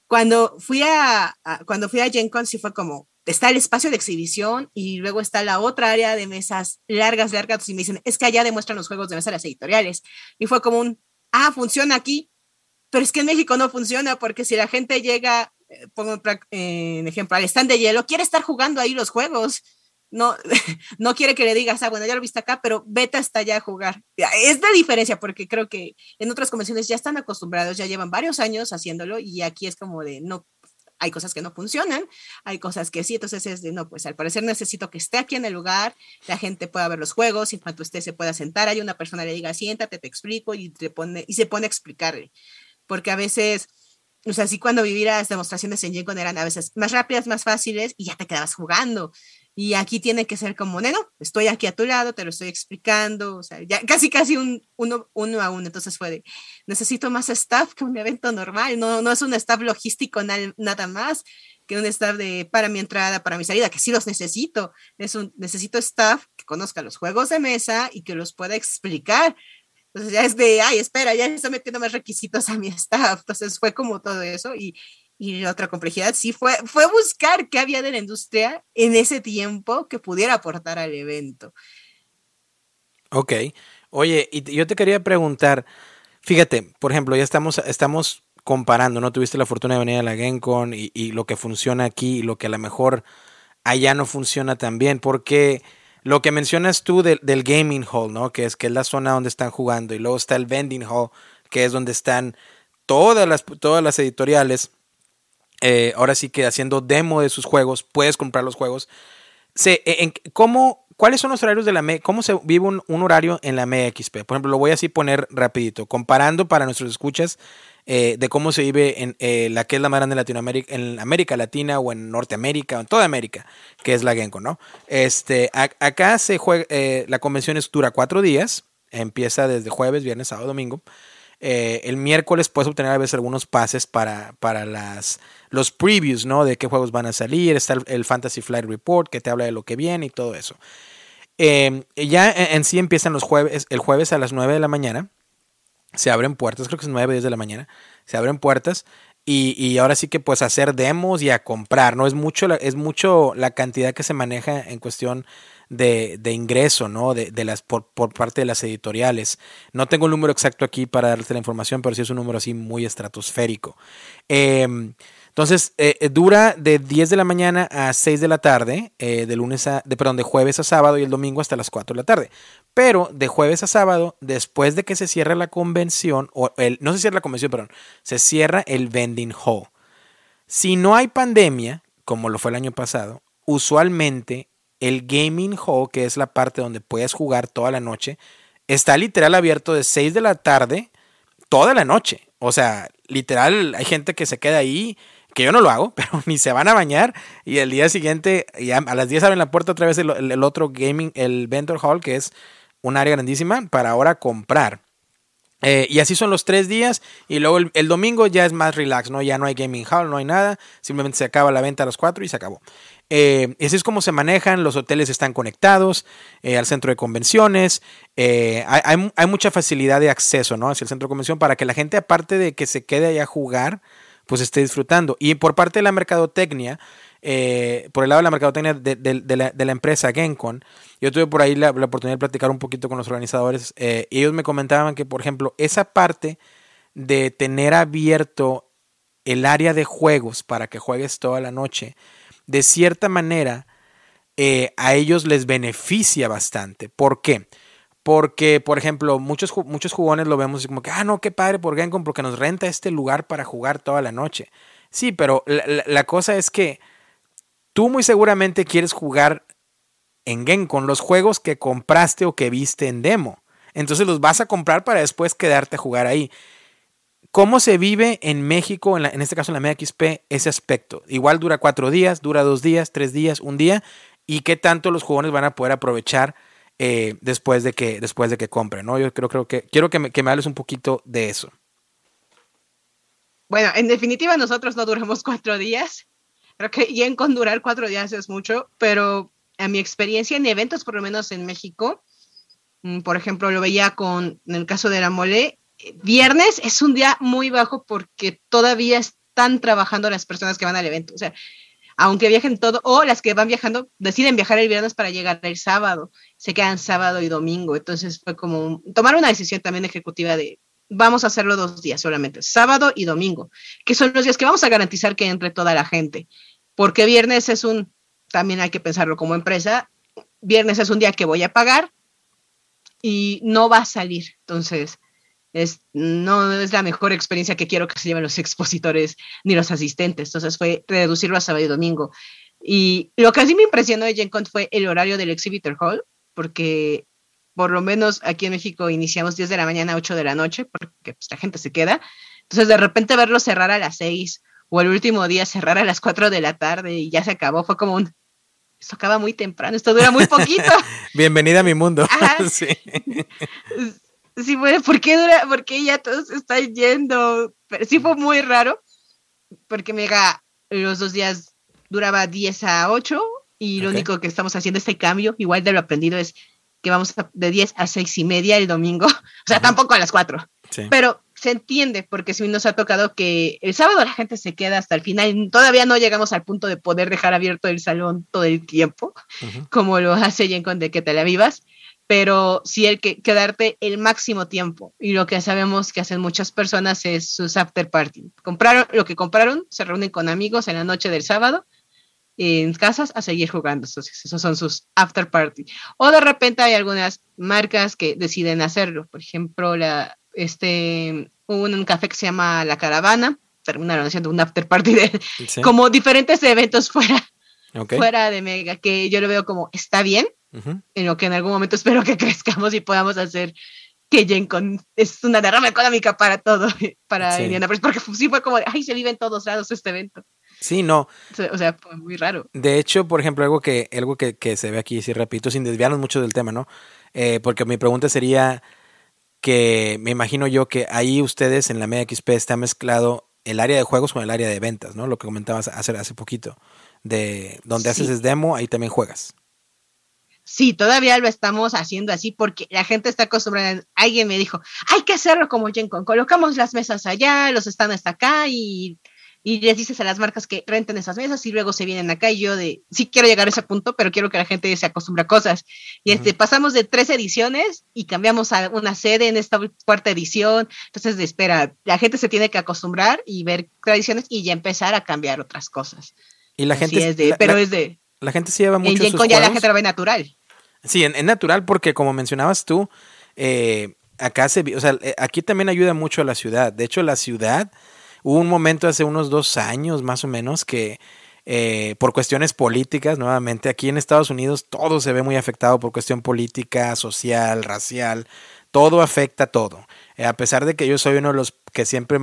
cuando fui a, cuando fui a Gen Con sí fue como, está el espacio de exhibición y luego está la otra área de mesas largas, largas, y me dicen, es que allá demuestran los juegos de mesa las editoriales. Y fue como un, ah, funciona aquí, pero es que en México no funciona porque si la gente llega, eh, pongo en ejemplo, al stand de hielo, quiere estar jugando ahí los juegos. No, no quiere que le digas, ah, bueno, ya lo viste acá, pero vete hasta allá a jugar. Es la diferencia porque creo que en otras convenciones ya están acostumbrados, ya llevan varios años haciéndolo y aquí es como de, no, hay cosas que no funcionan, hay cosas que sí, entonces es de, no, pues al parecer necesito que esté aquí en el lugar, la gente pueda ver los juegos, en cuanto usted se pueda sentar, hay una persona le diga, siéntate, te explico, y, te pone, y se pone a explicarle, porque a veces, o sea, sí cuando vivías demostraciones en Gen eran a veces más rápidas, más fáciles, y ya te quedabas jugando, y aquí tiene que ser como, no, estoy aquí a tu lado, te lo estoy explicando, o sea, ya casi, casi un uno, uno a uno. Entonces fue de, necesito más staff que un evento normal, no, no es un staff logístico nada más que un staff de para mi entrada, para mi salida, que sí los necesito. Es un, necesito staff que conozca los juegos de mesa y que los pueda explicar. Entonces ya es de, ay, espera, ya está metiendo más requisitos a mi staff. Entonces fue como todo eso y y otra complejidad sí fue, fue buscar qué había de la industria en ese tiempo que pudiera aportar al evento. Ok. Oye, y yo te quería preguntar, fíjate, por ejemplo, ya estamos, estamos comparando, ¿no? Tuviste la fortuna de venir a la GenCon y, y lo que funciona aquí y lo que a lo mejor allá no funciona tan bien, porque lo que mencionas tú del, del gaming hall, ¿no? Que es, que es la zona donde están jugando y luego está el vending hall, que es donde están todas las, todas las editoriales eh, ahora sí que haciendo demo de sus juegos, puedes comprar los juegos. Se, e, en, ¿cómo, ¿Cuáles son los horarios de la MX? ¿Cómo se vive un, horario en la MXP? Por ejemplo, lo voy a así poner rapidito, comparando para nuestros escuchas eh, de cómo se vive en eh, la que es la más grande Latinoamérica, en América Latina o en Norteamérica o en toda América, que es la Genco, ¿no? Este, acá se juega, la convención dura cuatro días, empieza desde jueves, viernes, sábado, domingo. Eh, el miércoles puedes obtener a veces algunos pases para, para las, los previews, ¿no? De qué juegos van a salir. Está el, Fantasy Flight Report que te habla de lo que viene y todo eso. Em, ya en, sí empiezan los jueves, el jueves a las 9 de la mañana. Se abren puertas, creo que es 9, 10 de la mañana. Se abren puertas. Y, y, ahora sí que pues hacer demos y a comprar, ¿no? Es mucho, es mucho la cantidad que se maneja en cuestión de, de ingreso, ¿no? De, de las, por, por, parte de las editoriales. No tengo el número exacto aquí para darte la información, pero sí es un número así muy estratosférico. Eh, entonces, eh, eh, dura de 10 de la mañana a 6 de la tarde, eh, de lunes a, de, perdón, de jueves a sábado y el domingo hasta las 4 de la tarde. Pero de jueves a sábado, después de que se cierre la convención, o el, no se cierra la convención, perdón, se cierra el vending hall. Si no hay pandemia, como lo fue el año pasado, usualmente el gaming hall, que es la parte donde puedes jugar toda la noche, está literal abierto de 6 de la tarde toda la noche. O sea, literal, hay gente que se queda ahí que yo no lo hago, pero ni se van a bañar y el día siguiente, a las 10 abren la puerta otra vez el, otro gaming, el Vendor Hall, que es un área grandísima para ahora comprar. Eh, y así son los tres días y luego el, domingo ya es más relax, ¿no? Ya no hay gaming hall, no hay nada, simplemente se acaba la venta a las 4 y se acabó. Eh, así es como se manejan, los hoteles están conectados eh, al centro de convenciones, hay, hay, mucha facilidad de acceso ¿no? hacia el centro de convención para que la gente, aparte de que se quede allá a jugar, pues esté disfrutando. Y por parte de la mercadotecnia, eh, por el lado de la mercadotecnia de, la, empresa Gencon, yo tuve por ahí la, oportunidad de platicar un poquito con los organizadores eh, y ellos me comentaban que, por ejemplo, esa parte de tener abierto el área de juegos para que juegues toda la noche, de cierta manera, eh, a ellos les beneficia bastante. ¿Por qué? Porque, por ejemplo, muchos, muchos jugones lo vemos como que, ah, no, qué padre por Gencon porque nos renta este lugar para jugar toda la noche. Sí, pero la, cosa es que tú muy seguramente quieres jugar en Gencon los juegos que compraste o que viste en demo. Entonces los vas a comprar para después quedarte a jugar ahí. ¿Cómo se vive en México, en, en este caso en la MXP, ese aspecto? Igual dura cuatro días, dura dos días, tres días, un día. ¿Y qué tanto los jugones van a poder aprovechar eh, después, de que, después de que compren? ¿no? Yo creo, creo que quiero que me, hables un poquito de eso. Bueno, en definitiva nosotros no duramos cuatro días. Creo que ya con durar cuatro días es mucho, pero a mi experiencia en eventos, por lo menos en México, mm, por ejemplo, lo veía con, en el caso de la mole, viernes es un día muy bajo porque todavía están trabajando las personas que van al evento. O sea, aunque viajen todo, o las que van viajando, deciden viajar el viernes para llegar el sábado, se quedan sábado y domingo. Entonces fue como tomar una decisión también ejecutiva de vamos a hacerlo dos días solamente, sábado y domingo, que son los días que vamos a garantizar que entre toda la gente. Porque viernes es un, también hay que pensarlo como empresa, viernes es un día que voy a pagar y no va a salir. Entonces, es, no es la mejor experiencia que quiero que se lleven los expositores ni los asistentes. Entonces fue reducirlo a sábado y domingo. Y lo que sí me impresionó de GenCon fue el horario del Exhibitor Hall, porque por lo menos aquí en México iniciamos 10 de la mañana a 8 de la noche, porque pues, la gente se queda. Entonces de repente verlo cerrar a las 6 o el último día cerrar a las 4 de la tarde y ya se acabó, fue como un... Esto acaba muy temprano, esto dura muy poquito. Bienvenida a mi mundo. sí. Sí, bueno, ¿por qué dura? Porque ya todos están yendo. Pero sí fue muy raro, porque mega los dos días duraba 10 a 8 y lo único que estamos haciendo este cambio, igual de lo aprendido, es que vamos de 10 a 6 y media el domingo, o sea, tampoco a las 4. Pero se entiende, porque si nos ha tocado que el sábado la gente se queda hasta el final, todavía no llegamos al punto de poder dejar abierto el salón todo el tiempo, como lo hace Jencon de que te la vivas pero sí el que quedarte el máximo tiempo. Y lo que sabemos que hacen muchas personas es sus after party. Compraron lo que compraron, se reúnen con amigos en la noche del sábado en casas a seguir jugando. Entonces, esos son sus after party. O de repente hay algunas marcas que deciden hacerlo. Por ejemplo, la, este, un, café que se llama La Caravana, terminaron haciendo un after party de como diferentes eventos fuera, fuera de Mega, que yo lo veo como está bien, en lo que en algún momento espero que crezcamos y podamos hacer que GenCon es una derrama económica para todo, para sí. porque sí fue como, de, ay, se vive en todos lados este evento. Sí, no. O sea, fue muy raro. De hecho, por ejemplo, algo que, algo que, que se ve aquí, si repito, sin desviarnos mucho del tema, ¿no? Eh, porque mi pregunta sería que me imagino yo que ahí ustedes en la Media XP está mezclado el área de juegos con el área de ventas, ¿no? Lo que comentabas hace, hace poquito. De donde haces es demo, ahí también juegas. Sí, todavía lo estamos haciendo así porque la gente está acostumbrada. Alguien me dijo, hay que hacerlo como GenCon, colocamos las mesas allá, los están hasta acá y, y les dices a las marcas que renten esas mesas y luego se vienen acá y yo de, sí quiero llegar a ese punto, pero quiero que la gente se acostumbre a cosas. Y este, pasamos de tres ediciones y cambiamos a una sede en esta cuarta edición. Entonces, de espera, la gente se tiene que acostumbrar y ver tradiciones y ya empezar a cambiar otras cosas. Y la gente... Es de, pero es de... La gente se lleva mucho. En GenCon ya la gente lo ve natural. Sí, es natural porque como mencionabas tú, eh, acá se, o sea, eh, aquí también ayuda mucho a la ciudad. De hecho, la ciudad, hubo un momento hace unos dos años más o menos que eh, por cuestiones políticas, nuevamente, aquí en Estados Unidos todo se ve muy afectado por cuestión política, social, racial, todo afecta a todo. a pesar de que yo soy uno de los que siempre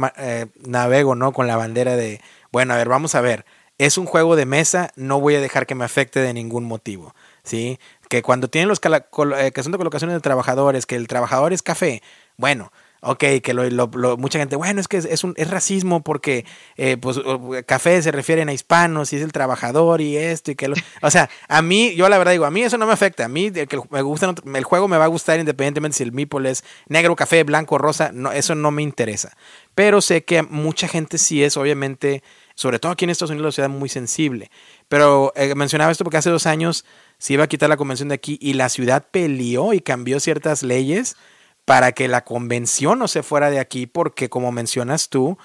navego, ¿no? Con la bandera de, bueno, a ver, vamos a ver, es un juego de mesa, no voy a dejar que me afecte de ningún motivo. ¿sí? Que cuando tienen los eh, que son de colocaciones de trabajadores, que el trabajador es café, bueno, ok, que lo, mucha gente, bueno, es que es, un, racismo porque eh, pues café se refieren a hispanos y es el trabajador y esto y que lo, o sea, a mí, yo la verdad digo, a mí eso no me afecta, a mí el, que me gusta, el juego me va a gustar independientemente si el meeple es negro, café, blanco, rosa, no, eso no me interesa, pero sé que mucha gente sí es obviamente, sobre todo aquí en Estados Unidos, la ciudad muy sensible, pero eh, mencionaba esto porque hace dos años se iba a quitar la convención de aquí y la ciudad peleó y cambió ciertas leyes para que la convención no se fuera de aquí porque como mencionas tú,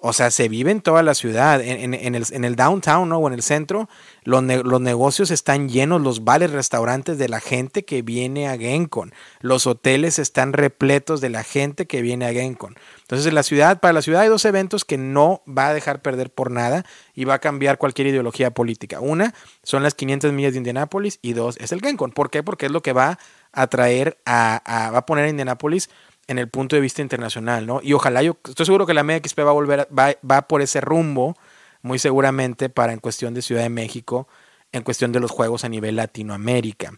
O sea, se vive en toda la ciudad, en, el, downtown ¿no? o en el centro, los, negocios están llenos, los bares, restaurantes de la gente que viene a Gencon, los hoteles están repletos de la gente que viene a Gencon. Entonces, en la ciudad, para la ciudad hay dos eventos que no va a dejar perder por nada y va a cambiar cualquier ideología política. Una son las 500 millas de Indianápolis y dos es el Gencon. ¿Por qué? Porque es lo que va a traer a, a va a poner a Indianápolis en el punto de vista internacional, ¿no? Y ojalá yo estoy seguro que la MXP va a volver, va, va por ese rumbo, muy seguramente, para en cuestión de Ciudad de México, en cuestión de los juegos a nivel Latinoamérica.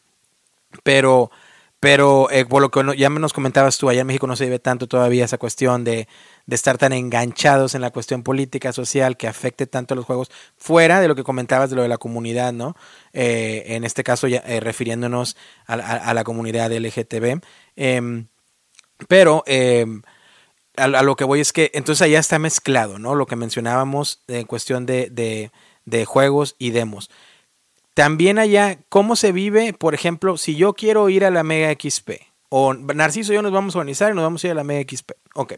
Pero, pero eh, por lo que ya nos comentabas tú, allá en México no se vive tanto todavía esa cuestión de, de, estar tan enganchados en la cuestión política, social, que afecte tanto a los juegos, fuera de lo que comentabas de lo de la comunidad, ¿no? Eh, en este caso, ya, eh, refiriéndonos a, a, la comunidad LGTB. Eh, pero eh, a, lo que voy es que entonces allá está mezclado, ¿no? Lo que mencionábamos en cuestión de, de, juegos y demos. También allá, ¿cómo se vive? Por ejemplo, si yo quiero ir a la Mega XP, o Narciso y yo nos vamos a organizar y nos vamos a ir a la Mega XP. Ok.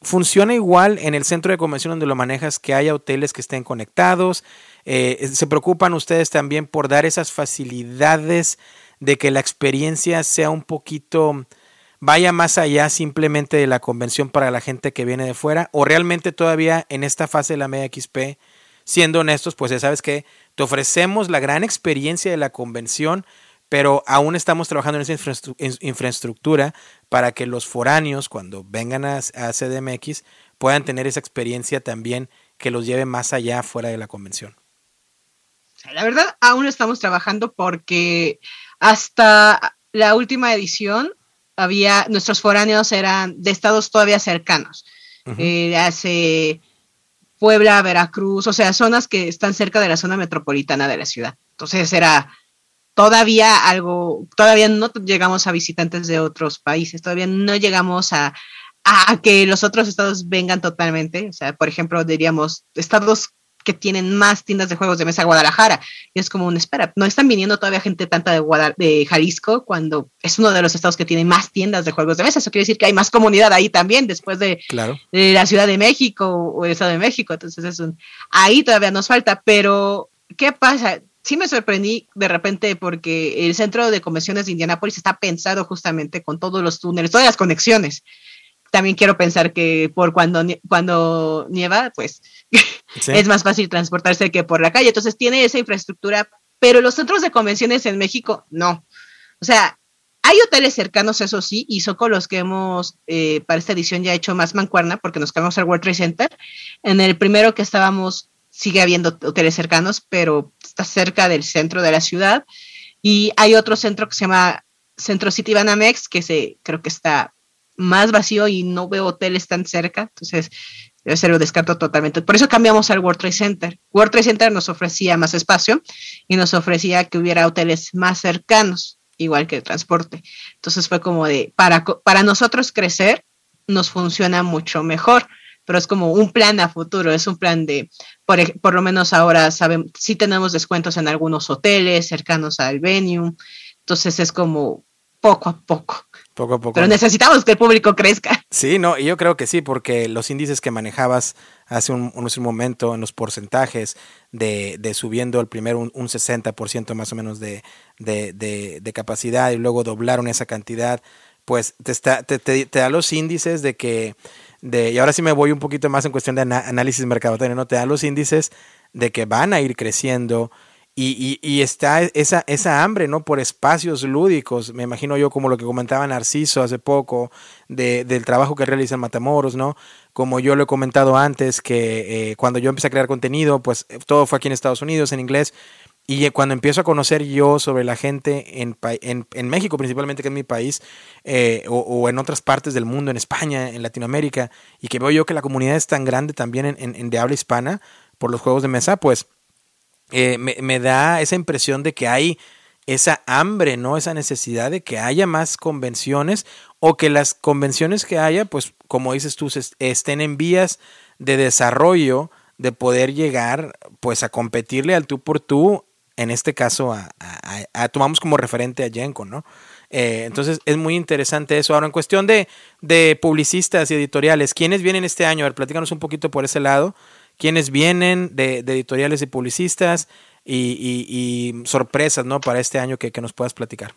¿Funciona igual en el centro de convención donde lo manejas que haya hoteles que estén conectados? Eh, ¿Se preocupan ustedes también por dar esas facilidades de que la experiencia sea un poquito vaya más allá simplemente de la convención para la gente que viene de fuera o realmente todavía en esta fase de la media XP, siendo honestos, pues ya sabes que te ofrecemos la gran experiencia de la convención, pero aún estamos trabajando en esa infraestructura para que los foráneos cuando vengan a, CDMX puedan tener esa experiencia también que los lleve más allá fuera de la convención. La verdad, aún estamos trabajando porque hasta la última edición había, nuestros foráneos eran de estados todavía cercanos, eh, hace Puebla, Veracruz, o sea, zonas que están cerca de la zona metropolitana de la ciudad. Entonces era todavía algo, todavía no llegamos a visitantes de otros países, todavía no llegamos a, a que los otros estados vengan totalmente. O sea, por ejemplo, diríamos estados que tienen más tiendas de juegos de mesa Guadalajara. Y es como una espera, no están viniendo todavía gente tanta de, de Jalisco cuando es uno de los estados que tiene más tiendas de juegos de mesa. Eso quiere decir que hay más comunidad ahí también después de, la Ciudad de México o el Estado de México. Entonces es un, ahí todavía nos falta, pero ¿qué pasa? Sí me sorprendí de repente porque el centro de convenciones de Indianápolis está pensado justamente con todos los túneles, todas las conexiones también quiero pensar que por cuando, cuando nieva, pues es más fácil transportarse que por la calle. Entonces tiene esa infraestructura, pero los centros de convenciones en México no. O sea, hay hoteles cercanos, eso sí, y son con los que hemos eh, para esta edición ya hecho más mancuerna porque nos cambiamos al World Trade Center. En el primero que estábamos sigue habiendo hoteles cercanos, pero está cerca del centro de la ciudad. Y hay otro centro que se llama Centro City Banamex, que se, creo que está más vacío y no veo hoteles tan cerca, entonces se lo descarto totalmente. Por eso cambiamos al World Trade Center. World Trade Center nos ofrecía más espacio y nos ofrecía que hubiera hoteles más cercanos, igual que el transporte. Entonces fue como de, para, para nosotros crecer, nos funciona mucho mejor, pero es como un plan a futuro, es un plan de, por, por lo menos ahora sabemos, sí tenemos descuentos en algunos hoteles cercanos al venue, entonces es como poco a poco. Poco a poco. Pero necesitamos que el público crezca. Sí, no, y yo creo que sí, porque los índices que manejabas hace un, un momento en los porcentajes de, de subiendo el primero un, un 60% más o menos de, de, de, capacidad y luego doblaron esa cantidad, pues te, está, te, te, da los índices de que, de, y ahora sí me voy un poquito más en cuestión de análisis mercadotecnia, ¿no? Te da los índices de que van a ir creciendo y, y, está esa, esa hambre, ¿no? Por espacios lúdicos. Me imagino yo como lo que comentaba Narciso hace poco, de, del trabajo que realiza Matamoros, ¿no? Como yo lo he comentado antes, que eh, cuando yo empecé a crear contenido, pues eh, todo fue aquí en Estados Unidos, en inglés. Y cuando empiezo a conocer yo sobre la gente en, en, en México, principalmente que es mi país, eh, o, o, en otras partes del mundo, en España, en Latinoamérica, y que veo yo que la comunidad es tan grande también en, en de habla hispana por los juegos de mesa, pues eh, me, da esa impresión de que hay esa hambre, ¿no? Esa necesidad de que haya más convenciones o que las convenciones que haya, pues como dices tú, estén en vías de desarrollo de poder llegar pues a competirle al tú por tú, en este caso a, tomamos como referente a Jenko, ¿no? Eh, entonces es muy interesante eso. Ahora, en cuestión de, de publicistas y editoriales, ¿quiénes vienen este año? A ver, platícanos un poquito por ese lado. ¿Quiénes vienen de, editoriales y publicistas y, sorpresas ¿no? para este año que, nos puedas platicar?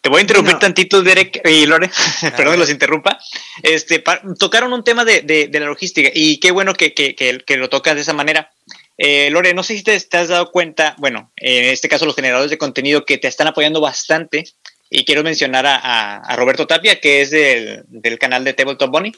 Te voy a interrumpir tantito, Derek y Lore, perdón que los interrumpa. Este, tocaron un tema de, la logística y qué bueno que, que, lo tocas de esa manera. Eh, Lore, no sé si te, has dado cuenta, bueno, en este caso los generadores de contenido que te están apoyando bastante y quiero mencionar a, Roberto Tapia, que es del, canal de Tabletop Bunny,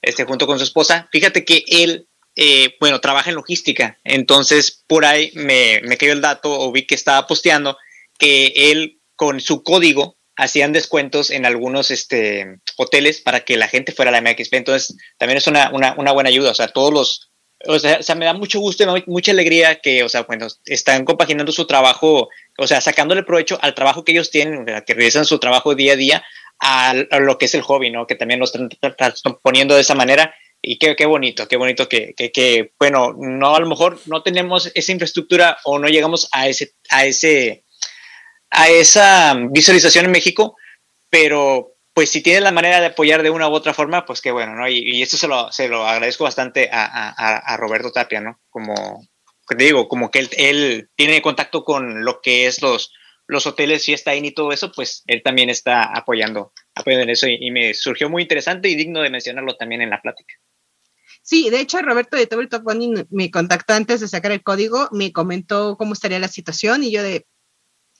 este, junto con su esposa. Fíjate que él, eh, bueno, trabaja en logística, entonces por ahí me, me cayó el dato o vi que estaba posteando que él con su código hacían descuentos en algunos este, hoteles para que la gente fuera a la MXP. Entonces, también es una, una, una buena ayuda. O sea, todos los, o sea, me da mucho gusto y mucha alegría que, o sea, bueno, están compaginando su trabajo, o sea, sacándole provecho al trabajo que ellos tienen, que realizan su trabajo día a día a, lo que es el hobby, ¿no? Que también lo están, poniendo de esa manera. Y qué, qué bonito, qué bonito que, que, que, bueno, no, a lo mejor no tenemos esa infraestructura o no llegamos a ese, a ese, a esa visualización en México, pero pues si tiene la manera de apoyar de una u otra forma, pues qué bueno, ¿no? Y, y esto se lo, se lo agradezco bastante a, Roberto Tapia, ¿no? Como te digo, como que él, tiene contacto con lo que es los, los hoteles, fiesta in y todo eso, pues él también está apoyando, apoyando en eso y, me surgió muy interesante y digno de mencionarlo también en la plática. Sí, de hecho Roberto de Tabletop Bunny me contactó antes de sacar el código, me comentó cómo estaría la situación y yo de,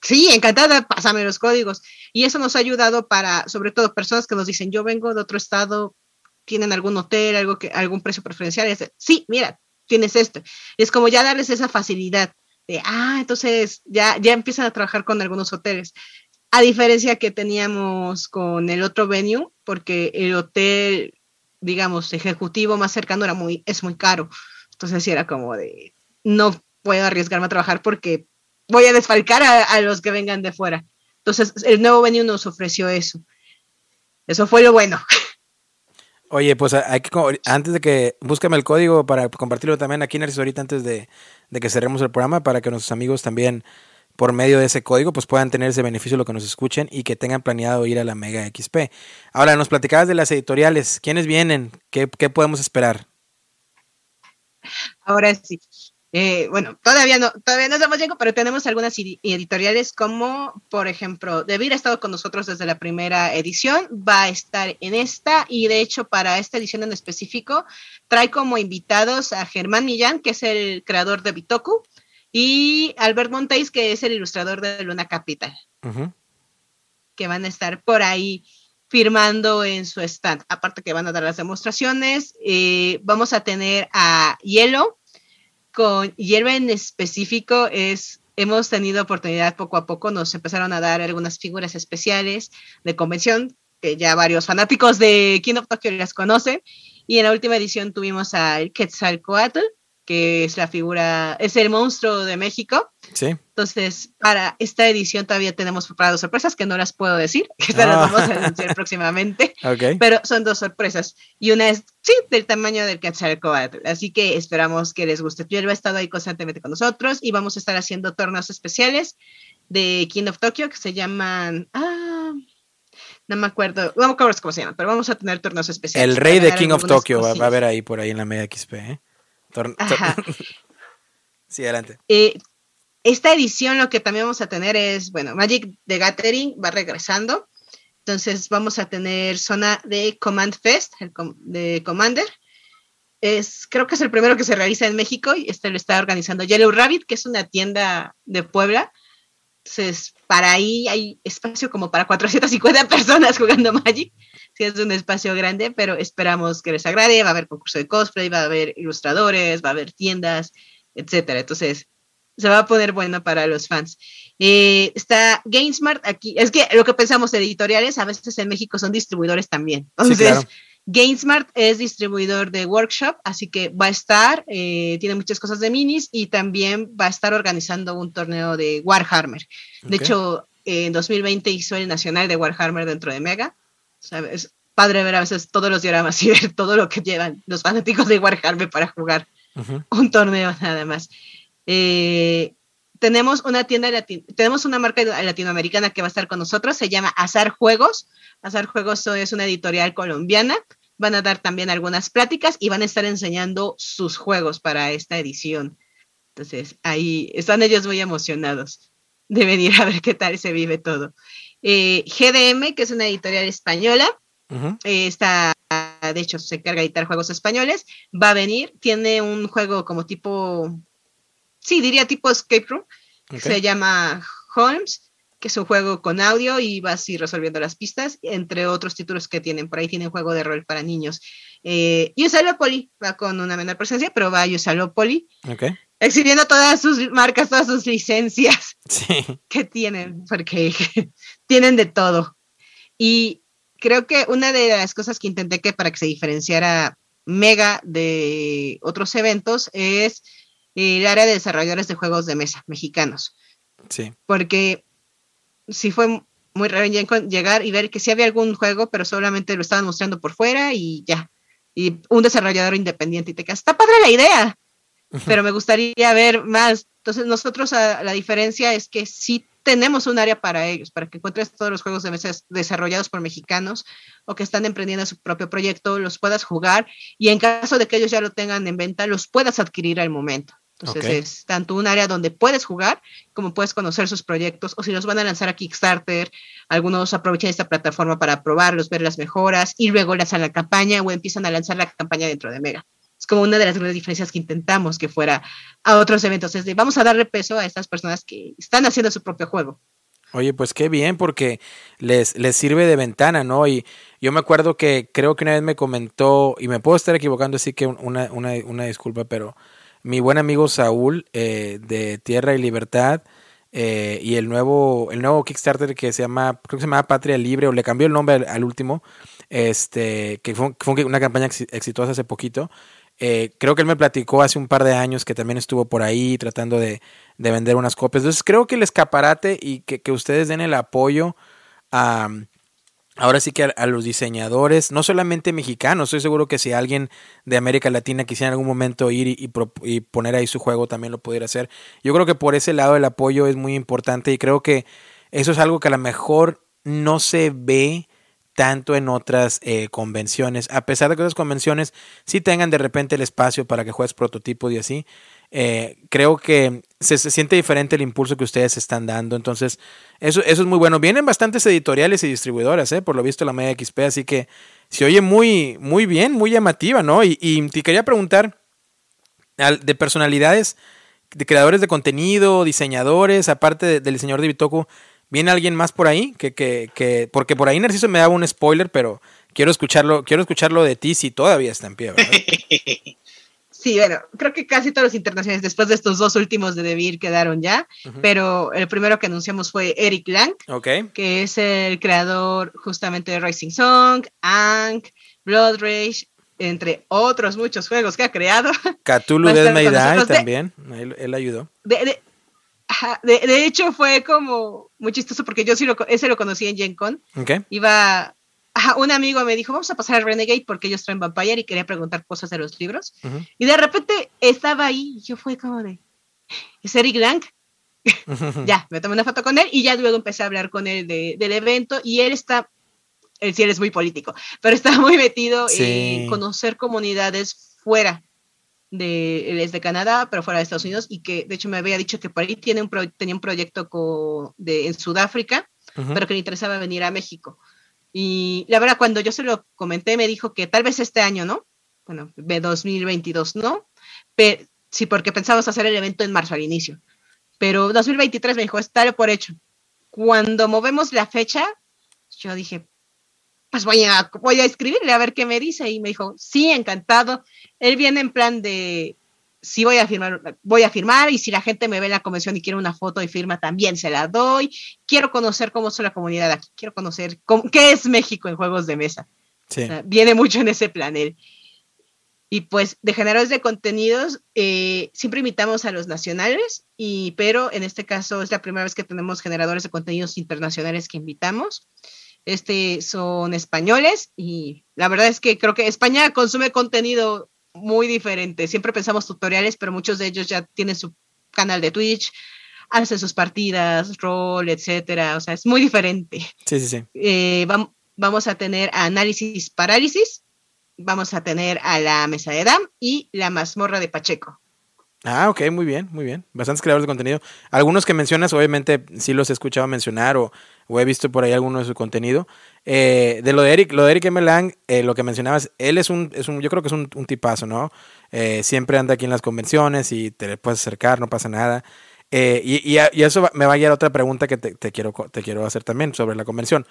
Sí, encantada, pásame los códigos. Y eso nos ha ayudado para, sobre todo, personas que nos dicen, yo vengo de otro estado, tienen algún hotel, algo que, algún precio preferencial. Y sí, mira, tienes esto. es como ya darles esa facilidad de, ah, entonces ya, ya empiezan a trabajar con algunos hoteles. A diferencia que teníamos con el otro venue, porque el hotel, digamos, ejecutivo más cercano era muy, es muy caro. Entonces era como de, no puedo arriesgarme a trabajar porque voy a desfalcar a, los que vengan de fuera. Entonces, el nuevo venue nos ofreció eso. Eso fue lo bueno. Oye, pues hay que, antes de que, búscame el código para compartirlo también aquí en ahorita antes de, que cerremos el programa para que nuestros amigos también por medio de ese código pues puedan tener ese beneficio lo que nos escuchen y que tengan planeado ir a la Mega XP. Ahora, nos platicabas de las editoriales. ¿Quiénes vienen? ¿Qué, qué podemos esperar? Ahora sí. Eh, bueno, todavía no, todavía no estamos llegando, pero tenemos algunas editoriales como, por ejemplo, Debir ha estado con nosotros desde la primera edición, va a estar en esta y de hecho para esta edición en específico trae como invitados a Germán Millán, que es el creador de Bitoku, y Albert Montes, que es el ilustrador de Luna Capital, que van a estar por ahí firmando en su stand. Aparte que van a dar las demostraciones, eh, vamos a tener a Hielo, con hierba en específico. Es, hemos tenido oportunidad poco a poco, nos empezaron a dar algunas figuras especiales de convención, que ya varios fanáticos de King of Tokyo las conocen, y en la última edición tuvimos al Quetzalcoatl, que es la figura, es el monstruo de México. Sí. Entonces, para esta edición todavía tenemos preparadas sorpresas que no las puedo decir, que las ah. vamos a anunciar próximamente. Pero son dos sorpresas. Y una es, sí, del tamaño del Quetzalcoatl. Así que esperamos que les guste. Yo ha estado ahí constantemente con nosotros y vamos a estar haciendo torneos especiales de King of Tokyo que se llaman. Ah, no me acuerdo, no me acuerdo cómo se llaman, pero vamos a tener torneos especiales. El rey de King of Tokyo va, a haber ahí por ahí en la media XP. ¿eh? sí, adelante. Eh, esta edición lo que también vamos a tener es, bueno, Magic the Gathering va regresando. Entonces vamos a tener zona de Command Fest, de Commander. Es, creo que es el primero que se realiza en México y este lo está organizando Yellow Rabbit, que es una tienda de Puebla. Entonces, para ahí hay espacio como para 450 personas jugando Magic sí es un espacio grande, pero esperamos que les agrade. Va a haber concurso de cosplay, va a haber ilustradores, va a haber tiendas, etcétera. Entonces, se va a poner bueno para los fans. Eh, está GameSmart aquí. Es que lo que pensamos editoriales, a veces en México son distribuidores también. Entonces, GameSmart es distribuidor de workshop, así que va a estar, eh, tiene muchas cosas de minis y también va a estar organizando un torneo de Warhammer. De hecho, en 2020 hizo el nacional de Warhammer dentro de Mega. Es padre ver a veces todos los dioramas y ver todo lo que llevan los fanáticos de Warhammer para jugar un torneo nada más. Eh, tenemos una tienda, tenemos una marca latinoamericana que va a estar con nosotros, se llama Azar Juegos. Azar Juegos es una editorial colombiana. Van a dar también algunas pláticas y van a estar enseñando sus juegos para esta edición. Entonces, ahí están ellos muy emocionados de venir a ver qué tal se vive todo. Eh, GDM, que es una editorial española, eh, está, de hecho, se encarga de editar juegos españoles, va a venir, tiene un juego como tipo sí, diría tipo escape room. Se llama Holmes, que es un juego con audio y vas ir resolviendo las pistas, entre otros títulos que tienen. Por ahí tienen juego de rol para niños. Eh, Usalopoli va con una menor presencia, pero va a Usalopoli. Okay. Exhibiendo todas sus marcas, todas sus licencias que tienen, porque tienen de todo. Y creo que una de las cosas que intenté que para que se diferenciara Mega de otros eventos es el área de desarrolladores de juegos de mesa mexicanos. Sí. Porque sí fue muy raro llegar y ver que sí había algún juego, pero solamente lo estaban mostrando por fuera y ya. Y un desarrollador independiente y te quedas, está padre la idea, pero me gustaría ver más. Entonces nosotros la diferencia es que sí tenemos un área para ellos, para que encuentres todos los juegos de mesa desarrollados por mexicanos o que están emprendiendo su propio proyecto, los puedas jugar y en caso de que ellos ya lo tengan en venta, los puedas adquirir al momento. Entonces es tanto un área donde puedes jugar como puedes conocer sus proyectos o si los van a lanzar a Kickstarter, algunos aprovechan esta plataforma para probarlos, ver las mejoras y luego lanzan la campaña o empiezan a lanzar la campaña dentro de Mega. Como una de las grandes diferencias que intentamos que fuera a otros eventos. Es vamos a darle peso a estas personas que están haciendo su propio juego. Oye, pues qué bien, porque les, les sirve de ventana, ¿no? Y yo me acuerdo que creo que una vez me comentó, y me puedo estar equivocando, así que una, una, una disculpa, pero mi buen amigo Saúl eh, de Tierra y Libertad eh, y el nuevo, el nuevo Kickstarter que se llama, creo que se llama Patria Libre o le cambió el nombre al, último, este, que fue, una campaña exitosa hace poquito. Eh, creo que él me platicó hace un par de años que también estuvo por ahí tratando de, de vender unas copias. Entonces creo que el escaparate y que, que ustedes den el apoyo a, ahora sí que a, los diseñadores, no solamente mexicanos, estoy seguro que si alguien de América Latina quisiera en algún momento ir y, poner ahí su juego, también lo pudiera hacer. Yo creo que por ese lado el apoyo es muy importante y creo que eso es algo que a lo mejor no se ve tanto en otras eh, convenciones, a pesar de que otras convenciones sí tengan de repente el espacio para que juegues prototipos y así, eh, creo que se, siente diferente el impulso que ustedes están dando. Entonces, eso, eso es muy bueno. Vienen bastantes editoriales y distribuidoras, ¿eh? por lo visto, la Media XP, así que se oye muy, muy bien, muy llamativa, ¿no? Y, te quería preguntar de personalidades, de creadores de contenido, diseñadores, aparte del diseñador de Bitoku, ¿viene alguien más por ahí? Que, que, que, porque por ahí Narciso me daba un spoiler, pero quiero escucharlo, quiero escucharlo de ti si todavía está en pie, ¿verdad? Sí, bueno, creo que casi todos los internacionales después de estos dos últimos de Debir quedaron ya, pero el primero que anunciamos fue Eric Lang, que es el creador justamente de Rising Song, Ankh, Blood Rage, entre otros muchos juegos que ha creado. Cthulhu Dead May Die también, él, ayudó. De, de, hecho fue como muy chistoso porque yo sí lo, ese lo conocí en Gen Con. Iba un amigo me dijo, vamos a pasar al Renegade porque ellos traen Vampire y quería preguntar cosas de los libros. Y de repente estaba ahí y yo fue como de, ¿es Eric Lang? ya, me tomé una foto con él y ya luego empecé a hablar con él del evento y él está, él sí él es muy político, pero está muy metido en conocer comunidades fuera de, él es de Canadá, pero fuera de Estados Unidos y que de hecho me había dicho que por ahí tiene un tenía un proyecto de, en Sudáfrica, pero que le interesaba venir a México. Y la verdad, cuando yo se lo comenté, me dijo que tal vez este año, ¿no? Bueno, de 2022, ¿no? Pero, sí, porque pensamos hacer el evento en marzo al inicio. Pero 2023 me dijo, está por hecho. Cuando movemos la fecha, yo dije, pues voy a, voy a escribirle a ver qué me dice. Y me dijo, sí, encantado. Él viene en plan de, si voy a firmar, voy a firmar y si la gente me ve en la convención y quiere una foto y firma, también se la doy. Quiero conocer cómo es la comunidad aquí, quiero conocer qué es México en juegos de mesa. viene mucho en ese plan él. Y pues de generadores de contenidos, eh, siempre invitamos a los nacionales, y, pero en este caso es la primera vez que tenemos generadores de contenidos internacionales que invitamos. Este son españoles y la verdad es que creo que España consume contenido muy diferente. Siempre pensamos tutoriales, pero muchos de ellos ya tienen su canal de Twitch. hace sus partidas, rol, etcétera. O sea, es muy diferente. Sí, sí, sí. Eh, vamos a tener análisis parálisis, vamos a tener a la mesa de Dam y la mazmorra de Pacheco. Ah, ok, muy bien, muy bien. Bastantes creadores de contenido. Algunos que mencionas, obviamente, sí los he escuchado mencionar o, he visto por ahí alguno de su contenido. Eh, de lo de Eric, lo de Eric M. Lang, eh, lo que mencionabas, él es un, es un, yo creo que es un, tipazo, ¿no? Eh, siempre anda aquí en las convenciones y te puedes acercar, no pasa nada. y, y, eso me va a guiar a otra pregunta que te, quiero, te quiero hacer también sobre la convención.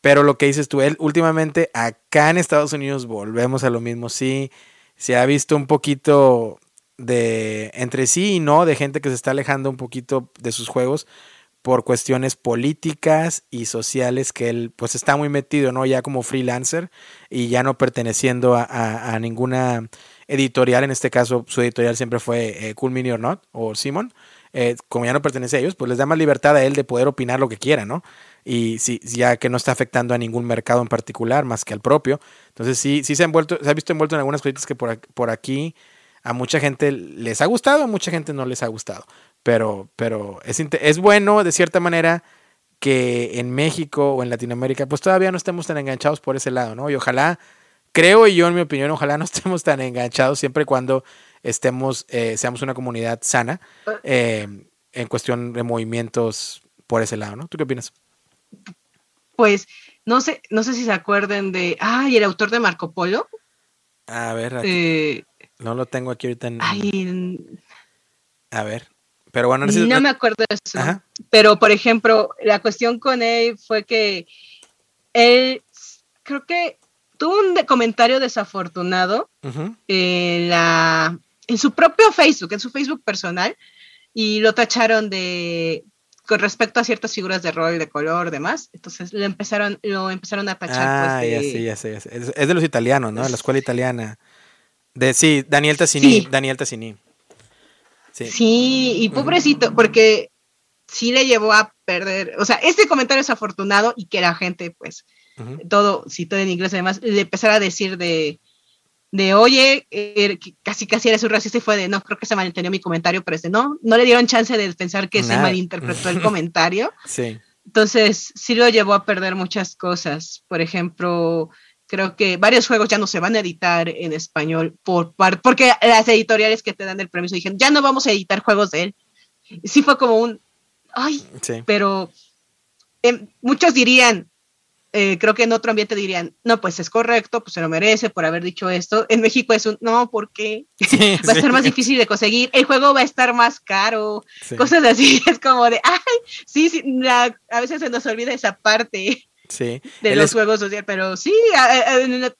Pero lo que dices tú, él últimamente acá en Estados Unidos volvemos a lo mismo, sí, se ha visto un poquito de entre sí y no, de gente que se está alejando un poquito de sus juegos por cuestiones políticas y sociales que él pues está muy metido, ¿no? Ya como freelancer y ya no perteneciendo a, ninguna editorial, en este caso su editorial siempre fue eh, Cool Mini or Not o Simon, eh, como ya no pertenece a ellos, pues les da más libertad a él de poder opinar lo que quiera, ¿no? Y si, ya que no está afectando a ningún mercado en particular más que al propio. Entonces sí, sí se ha, envuelto, se ha visto envuelto en algunas cositas que por, por aquí a mucha gente les ha gustado, a mucha gente no les ha gustado. Pero, pero es, es bueno, de cierta manera, que en México o en Latinoamérica, pues todavía no estemos tan enganchados por ese lado, ¿no? Y ojalá, creo yo, en mi opinión, ojalá no estemos tan enganchados siempre y cuando estemos, eh, seamos una comunidad sana eh, en cuestión de movimientos por ese lado, ¿no? ¿Tú qué opinas? Pues no sé, no sé si se acuerden de, ay, el autor de Marco Polo. A ver, eh, no lo tengo aquí ahorita en. A ver. Pero bueno, no, me acuerdo de eso. Pero, por ejemplo, la cuestión con él fue que él creo que tuvo un comentario desafortunado en, la, en su propio Facebook, en su Facebook personal, y lo tacharon de con respecto a ciertas figuras de rol, de color, demás. Entonces lo empezaron, lo empezaron a tachar. Pues, ah, ya sé, ya sé, Es, de los italianos, ¿no? De la escuela italiana. De, sí, Daniel Tassini. Daniel Tassini. Sí. sí, y pobrecito, porque sí le llevó a perder, o sea, este comentario es afortunado y que la gente, pues, todo, si todo en inglés además, le empezara a decir de, de oye, er, casi casi eres un racista y fue de, no, creo que se malentendió mi comentario, pero este, no, no le dieron chance de pensar que se malinterpretó el comentario. Sí. Entonces, sí lo llevó a perder muchas cosas. Por ejemplo, creo que varios juegos ya no se van a editar en español por, porque las editoriales que te dan el permiso dijeron, ya no vamos a editar juegos de él. Sí fue como un, ay, pero em, muchos dirían, eh, creo que en otro ambiente dirían, no, pues es correcto, pues se lo merece por haber dicho esto. En México es un, no, ¿por qué? va a ser más difícil de conseguir, el juego va a estar más caro, cosas así. Es como de, ay, sí, sí a veces se nos olvida esa parte. Sí. De los juegos social, pero sí,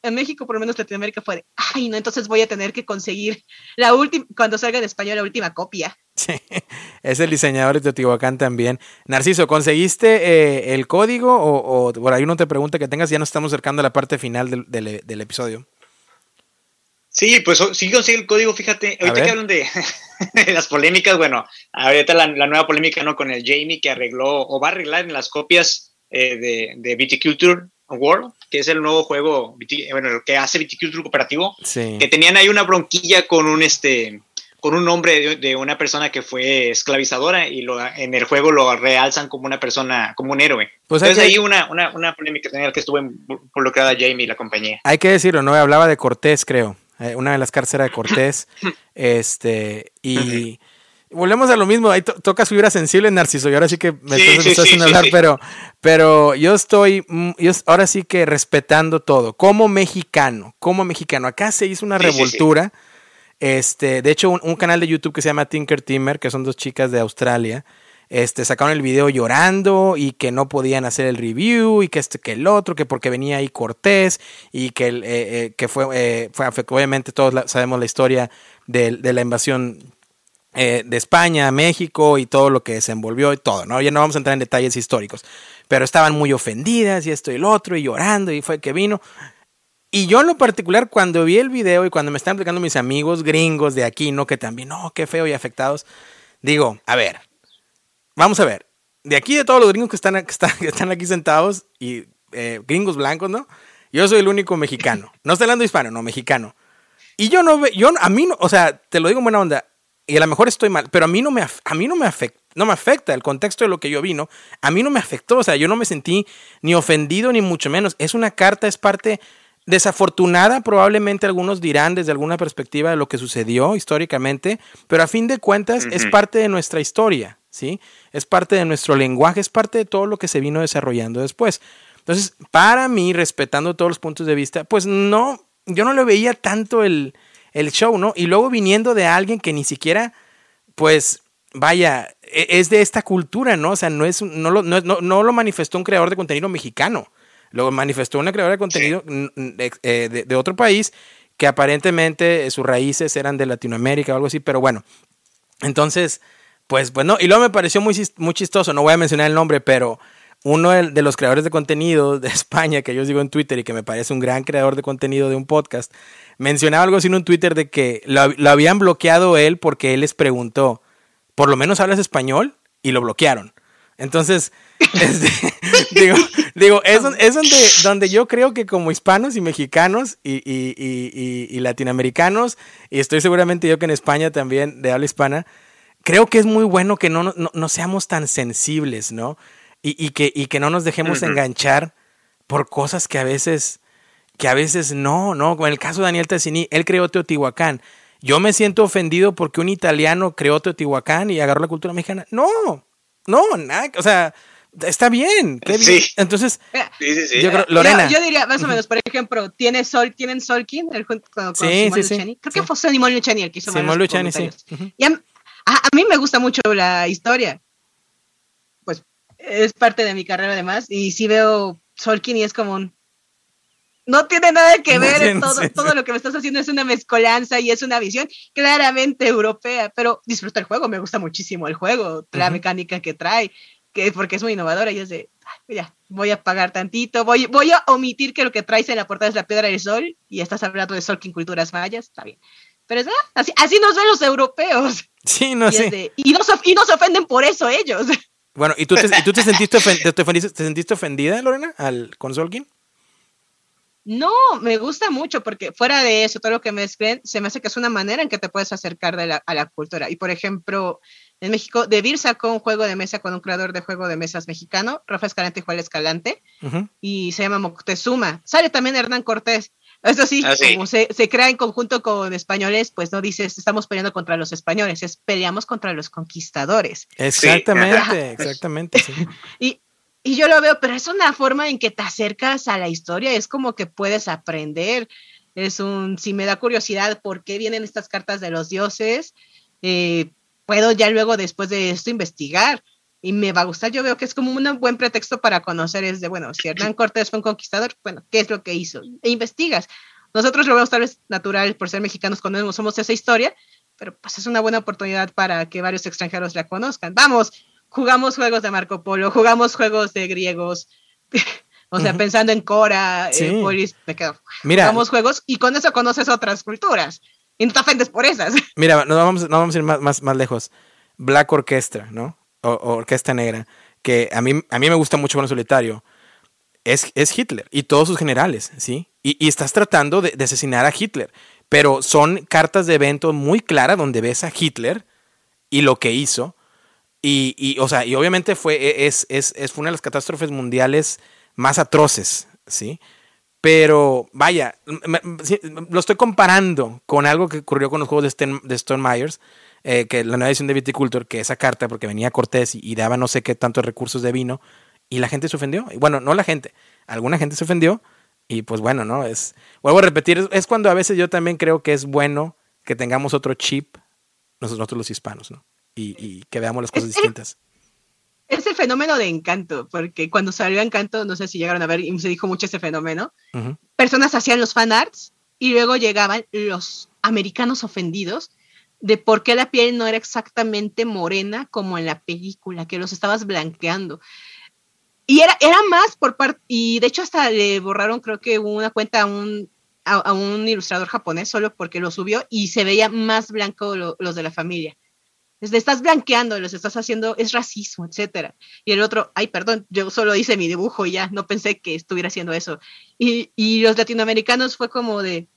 en, México, por lo menos Latinoamérica, fue de, ay, no, entonces voy a tener que conseguir la última, cuando salga en español, la última copia. Sí, es el diseñador de Teotihuacán también. Narciso, ¿conseguiste eh, el código o, por ahí uno te pregunta que tengas? Ya nos estamos acercando a la parte final del, episodio. Sí, pues sí conseguí el código, fíjate, ahorita que hablan de, las polémicas, bueno, ahorita la, la, nueva polémica, ¿no? Con el Jamie que arregló o va a arreglar en las copias eh, de, de Viticulture World, que es el nuevo juego, bueno, que hace Viticulture Cooperativo, que tenían ahí una bronquilla con un, este, con un nombre de, una persona que fue esclavizadora y lo, en el juego lo realzan como una persona, como un héroe. Pues Entonces ahí una, una, una polémica en la que estuvo involucrada Jamie y la compañía. Hay que decirlo, ¿no? Hablaba de Cortés, creo. Eh, una de las cárceles de Cortés. este, y volvemos a lo mismo, ahí toca su vibra sensible, Narciso, y ahora sí que me estás haciendo hablar, pero, pero yo estoy, mm, yo ahora sí que respetando todo, como mexicano, como mexicano, acá se hizo una revoltura, este, de hecho un, canal de YouTube que se llama Tinker Timmer, que son dos chicas de Australia, este, sacaron el video llorando y que no podían hacer el review y que este, que el otro, que porque venía ahí Cortés y que, eh, eh, que fue, eh, fue, obviamente todos sabemos la historia de, de la invasión eh, de España, México y todo lo que desenvolvió y todo, ¿no? Ya no vamos a entrar en detalles históricos, pero estaban muy ofendidas y esto y el otro y llorando y fue que vino. Y yo en lo particular cuando vi el video y cuando me están explicando mis amigos gringos de aquí, ¿no? Que también, no, qué feo y afectados, digo, a ver, vamos a ver, de aquí de todos los gringos que están, que están, aquí sentados y eh, gringos blancos, ¿no? Yo soy el único mexicano. No estoy hablando hispano, no, mexicano. Y yo no veo, yo a mí no, o sea, te lo digo en buena onda, y a lo mejor estoy mal, pero a mí no me, a mí no me afecta. No me afecta el contexto de lo que yo vino. A mí no me afectó. O sea, yo no me sentí ni ofendido ni mucho menos. Es una carta, es parte desafortunada, probablemente algunos dirán desde alguna perspectiva de lo que sucedió históricamente, pero a fin de cuentas es parte de nuestra historia, ¿sí? Es parte de nuestro lenguaje, es parte de todo lo que se vino desarrollando después. Entonces, para mí, respetando todos los puntos de vista, pues no, yo no le veía tanto el, el show, ¿no? Y luego viniendo de alguien que ni siquiera, pues, vaya, e, es de esta cultura, ¿no? O sea, no, es, no, lo, no, no lo manifestó un creador de contenido mexicano, lo manifestó una creadora de contenido eh, de, otro país que aparentemente sus raíces eran de Latinoamérica o algo así, pero bueno, entonces, pues, pues no, y luego me pareció muy, muy chistoso, no voy a mencionar el nombre, pero uno de los creadores de contenido de España, que yo digo en Twitter y que me parece un gran creador de contenido de un podcast, mencionaba algo así en un Twitter de que lo, habían bloqueado él porque él les preguntó, ¿por lo menos hablas español? Y lo bloquearon. Entonces, digo, digo, es, es donde, donde, yo creo que como hispanos y mexicanos y, y, y, y, latinoamericanos, y estoy seguramente yo que en España también de habla hispana, creo que es muy bueno que no, no, no seamos tan sensibles, ¿no? Y, que, y que no nos dejemos enganchar por cosas que a veces, que a veces no, no. En el caso de Daniel Tassini, él creó Teotihuacán. Yo me siento ofendido porque un italiano creó Teotihuacán y agarró la cultura mexicana. No, no, nada, o sea, está bien. Sí. Entonces, Yo Lorena. Yo, diría más o menos, por ejemplo, ¿tiene Sol, ¿tienen Solkin? El, con, con sí, sí, sí, Creo que fue Simón Luchani el que hizo Simón Luchani, sí. Y a, a, mí me gusta mucho la historia es parte de mi carrera además, y sí veo Solkin y es como un... No tiene nada que ver, todo, todo lo que me estás haciendo es una mezcolanza y es una visión claramente europea, pero disfruto el juego, me gusta muchísimo el juego, la mecánica que trae, que porque es muy innovadora y es de, ya, voy a pagar tantito, voy, voy a omitir que lo que traes en la portada es la piedra del sol y estás hablando de Solkin culturas mayas, está bien. Pero es, ah, así, así nos ven los europeos. Sí, no sé. y, no, y no se ofenden por eso ellos. Bueno, ¿y tú te, ¿y tú te, sentiste, te, sentiste, ofendida, Lorena, al, con Solkin? No, me gusta mucho porque fuera de eso, todo lo que me escriben, se me hace que es una manera en que te puedes acercar de la, a la cultura. Y por ejemplo, en México, Debir sacó un juego de mesa con un creador de juego de mesas mexicano, Rafa Escalante y Juan Escalante, y se llama Moctezuma. Sale también Hernán Cortés. Eso sí, ah, como se, se, crea en conjunto con españoles, pues no dices estamos peleando contra los españoles, es peleamos contra los conquistadores. Exactamente, exactamente. y, y yo lo veo, pero es una forma en que te acercas a la historia, es como que puedes aprender. Es un, si me da curiosidad por qué vienen estas cartas de los dioses, eh, puedo ya luego después de esto investigar y me va a gustar. Yo veo que es como un buen pretexto para conocer, es de, bueno, si Hernán Cortés fue un conquistador, bueno, ¿qué es lo que hizo? E investigas. Nosotros lo vemos tal vez natural por ser mexicanos cuando somos esa historia, pero pues es una buena oportunidad para que varios extranjeros la conozcan. Vamos, jugamos juegos de Marco Polo, jugamos juegos de griegos, o sea, pensando en Cora, en Polis, me quedo. Mira, jugamos juegos y con eso conoces otras culturas y no te ofendes por esas. Mira, no vamos, no vamos a ir más, más, más lejos. Black Orchestra, ¿no? Orquesta Negra, que a mí, a mí me gusta mucho el solitario, es, es Hitler y todos sus generales, ¿sí? Y, y estás tratando de, asesinar a Hitler, pero son cartas de evento muy claras donde ves a Hitler y lo que hizo. Y, y, o sea, y obviamente fue, e, es, es, es, fue una de las catástrofes mundiales más atroces, ¿sí? Pero vaya, lo estoy comparando con algo que ocurrió con los juegos de, de Stone Myers, eh, que la nueva edición de Viticulture, que esa carta, porque venía Cortés y, daba no sé qué tantos recursos de vino, y la gente se ofendió. Bueno, no la gente, alguna gente se ofendió, y pues bueno, ¿no? Es, vuelvo a repetir, es cuando a veces yo también creo que es bueno que tengamos otro chip, nosotros los hispanos, ¿no? Y, que veamos las cosas distintas. Es el fenómeno de encanto, porque cuando salió Encanto, no sé si llegaron a ver, y se dijo mucho ese fenómeno, personas hacían los fanarts y luego llegaban los americanos ofendidos de por qué la piel no era exactamente morena como en la película, que los estabas blanqueando. Y era, era más por parte, y de hecho hasta le borraron creo que una cuenta a un, a, un ilustrador japonés solo porque lo subió y se veía más blanco los de la familia. Desde estás blanqueando, los estás haciendo, es racismo, etcétera. Y el otro, ay, perdón, yo solo hice mi dibujo y ya, no pensé que estuviera haciendo eso. Y, y los latinoamericanos fue como de,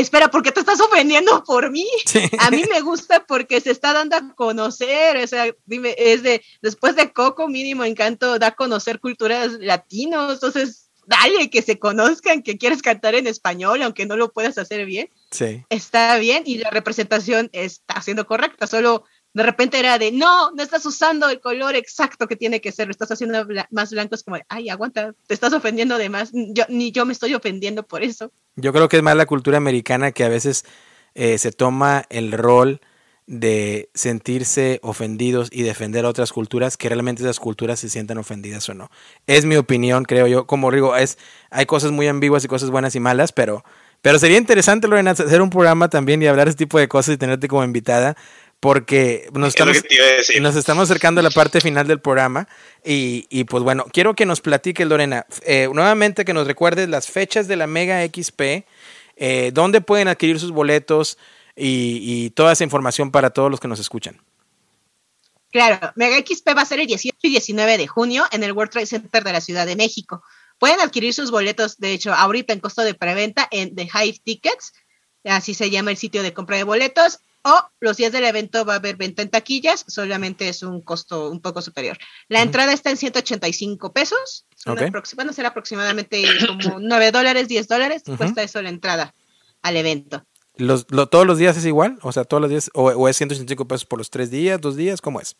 espera, ¿por qué te estás ofendiendo por mí? A mí me gusta porque se está dando a conocer, o sea, dime, es de, después de Coco, mínimo encanto, da a conocer culturas latinos, entonces, dale, que se conozcan, que quieres cantar en español, aunque no lo puedas hacer bien. Sí. Está bien y la representación está siendo correcta, solo de repente era de, no, no estás usando el color exacto que tiene que ser, lo estás haciendo más blanco, es como, ay, aguanta, te estás ofendiendo de más, yo, ni yo me estoy ofendiendo por eso. Yo creo que es más la cultura americana que a veces eh, se toma el rol de sentirse ofendidos y defender a otras culturas que realmente esas culturas se sientan ofendidas o no. Es mi opinión, creo yo. Como digo, es, hay cosas muy ambiguas y cosas buenas y malas, pero, pero sería interesante, Lorena, hacer un programa también y hablar de este tipo de cosas y tenerte como invitada porque nos estamos, nos estamos acercando a la parte final del programa y, y pues bueno, quiero que nos platique Lorena, eh, nuevamente que nos recuerdes las fechas de la Mega XP, eh, dónde pueden adquirir sus boletos y, y, toda esa información para todos los que nos escuchan. Claro, Mega XP va a ser el 18 y 19 de junio en el World Trade Center de la Ciudad de México. Pueden adquirir sus boletos, de hecho, ahorita en costo de preventa en The Hive Tickets, así se llama el sitio de compra de boletos o los días del evento va a haber venta en taquillas, solamente es un costo un poco superior. La entrada está en 185 pesos, van a ser aproximadamente como 9 dólares, 10 dólares, cuesta eso la entrada al evento. Los, ¿Todos los días es igual? O sea, todos los días, o, o es 185 pesos por los tres días, dos días, ¿cómo es?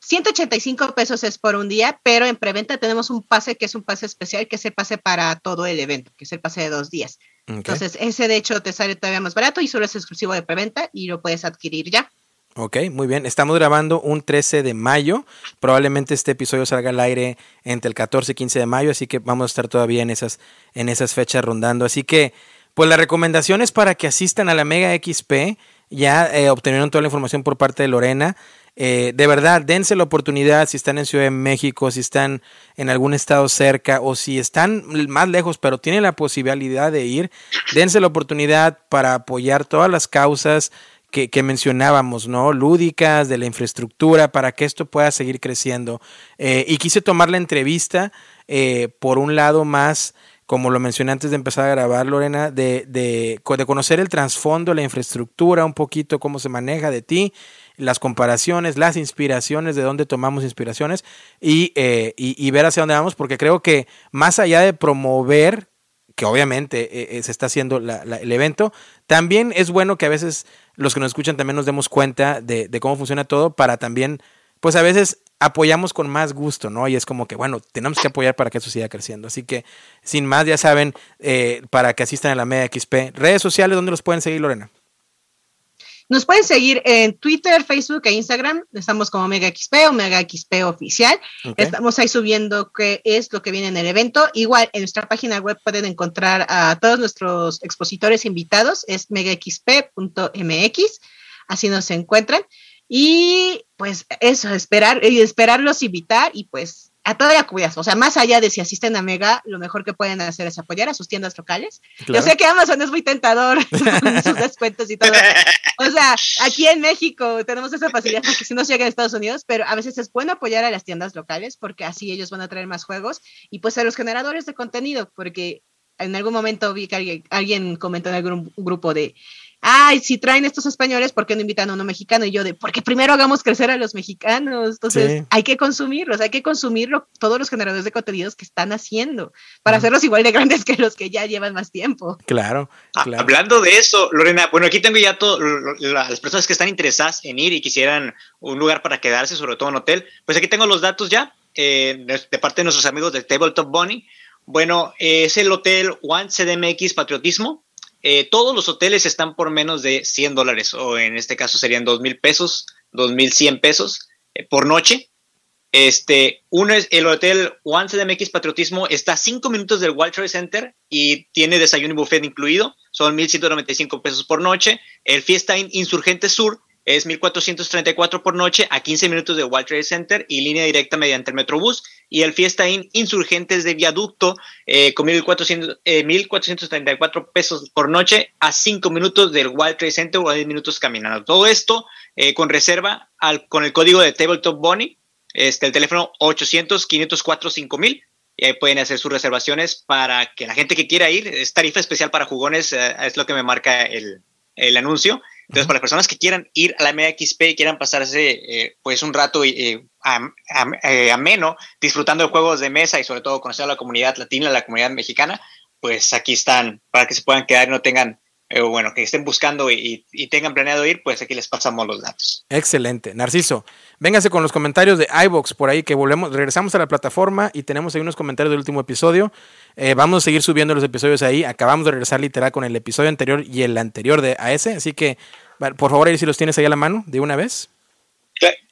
185 pesos es por un día, pero en preventa tenemos un pase que es un pase especial, que es el pase para todo el evento, que es el pase de dos días. Entonces, ese de hecho te sale todavía más barato y solo es exclusivo de preventa y lo puedes adquirir ya. Ok, muy bien. Estamos grabando un 13 de mayo. Probablemente este episodio salga al aire entre el 14 y 15 de mayo, así que vamos a estar todavía en esas, en esas fechas rondando. Así que, pues la recomendación es para que asistan a la Mega XP. Ya eh, obtuvieron toda la información por parte de Lorena. Eh, de verdad, dense la oportunidad si están en Ciudad de México, si están en algún estado cerca o si están más lejos, pero tienen la posibilidad de ir, dense la oportunidad para apoyar todas las causas que, mencionábamos, ¿no? Lúdicas, de la infraestructura, para que esto pueda seguir creciendo. Eh, y quise tomar la entrevista, eh, por un lado más como lo mencioné antes de empezar a grabar, Lorena, de, de, de conocer el trasfondo, la infraestructura, un poquito cómo se maneja de ti, las comparaciones, las inspiraciones, de dónde tomamos inspiraciones y, eh, y, ver hacia dónde vamos, porque creo que más allá de promover, que obviamente eh, eh, se está haciendo el evento, también es bueno que a veces los que nos escuchan también nos demos cuenta de, de cómo funciona todo para también, pues a veces apoyamos con más gusto, ¿no? Y es como que, bueno, tenemos que apoyar para que eso siga creciendo. Así que, sin más, ya saben, para que asistan a la Media XP. Redes sociales, ¿dónde los pueden seguir, Lorena? Nos pueden seguir en Twitter, Facebook e Instagram. Estamos como Omega XP, Omega XP oficial. Estamos ahí subiendo qué es lo que viene en el evento. Igual en nuestra página web pueden encontrar a todos nuestros expositores invitados. Es megaxp.mx. Así nos encuentran. Y pues eso, esperar y esperarlos invitar y pues a toda la comunidad. O sea, más allá de si asisten a Mega, lo mejor que pueden hacer es apoyar a sus tiendas locales. Yo sé que Amazon es muy tentador con sus descuentos y todo. O sea, aquí en México tenemos esa facilidad porque si no se llega a Estados Unidos, pero a veces es bueno apoyar a las tiendas locales porque así ellos van a traer más juegos y pues a los generadores de contenido, porque en algún momento vi que alguien, alguien comentó en algún grupo de ay, si traen estos españoles, ¿por qué no invitan a uno mexicano? Y yo de, porque primero hagamos crecer a los mexicanos. Entonces, hay que consumirlos, hay que consumirlo todos los generadores de contenidos que están haciendo para hacerlos igual de grandes que los que ya llevan más tiempo. Claro, ah, Hablando de eso, Lorena, bueno, aquí tengo ya todas las personas que están interesadas en ir y quisieran un lugar para quedarse, sobre todo un hotel. Pues aquí tengo los datos ya eh, de parte de nuestros amigos de Tabletop Bunny. Bueno, es el hotel One CDMX Patriotismo eh, todos los hoteles están por menos de 100 dólares, o en este caso serían 2 mil pesos, 2 mil 100 pesos eh, por noche. Este, uno es el hotel One CDMX Patriotismo, está a 5 minutos del World Trade Center y tiene desayuno y buffet incluido, son 1.195 pesos por noche. El Fiesta Insurgente Sur es 1.434 por noche a 15 minutos de World Trade Center y línea directa mediante el Metrobús. Y el Fiesta Inn Insurgentes de Viaducto eh, con 1.434 eh, pesos por noche a 5 minutos del World Trade Center o a 10 minutos caminando. Todo esto eh, con reserva al, con el código de Tabletop Bunny, este, el teléfono 800-504-5000 y ahí pueden hacer sus reservaciones para que la gente que quiera ir, es tarifa especial para jugones, eh, es lo que me marca el, el anuncio. Entonces, para las personas que quieran ir a la Mega XP y quieran pasarse eh, pues un rato eh, ameno disfrutando de juegos de mesa y sobre todo conocer a la comunidad latina, la comunidad mexicana, pues aquí están para que se puedan quedar y no tengan eh, bueno, que estén buscando y, tengan planeado ir, pues aquí les pasamos los datos. Excelente. Narciso, véngase con los comentarios de iBox por ahí que volvemos, regresamos a la plataforma y tenemos ahí unos comentarios del último episodio. Eh, vamos a seguir subiendo los episodios ahí. Acabamos de regresar literal con el episodio anterior y el anterior de a ese, así que por favor, ahí si los tienes ahí a la mano de una vez.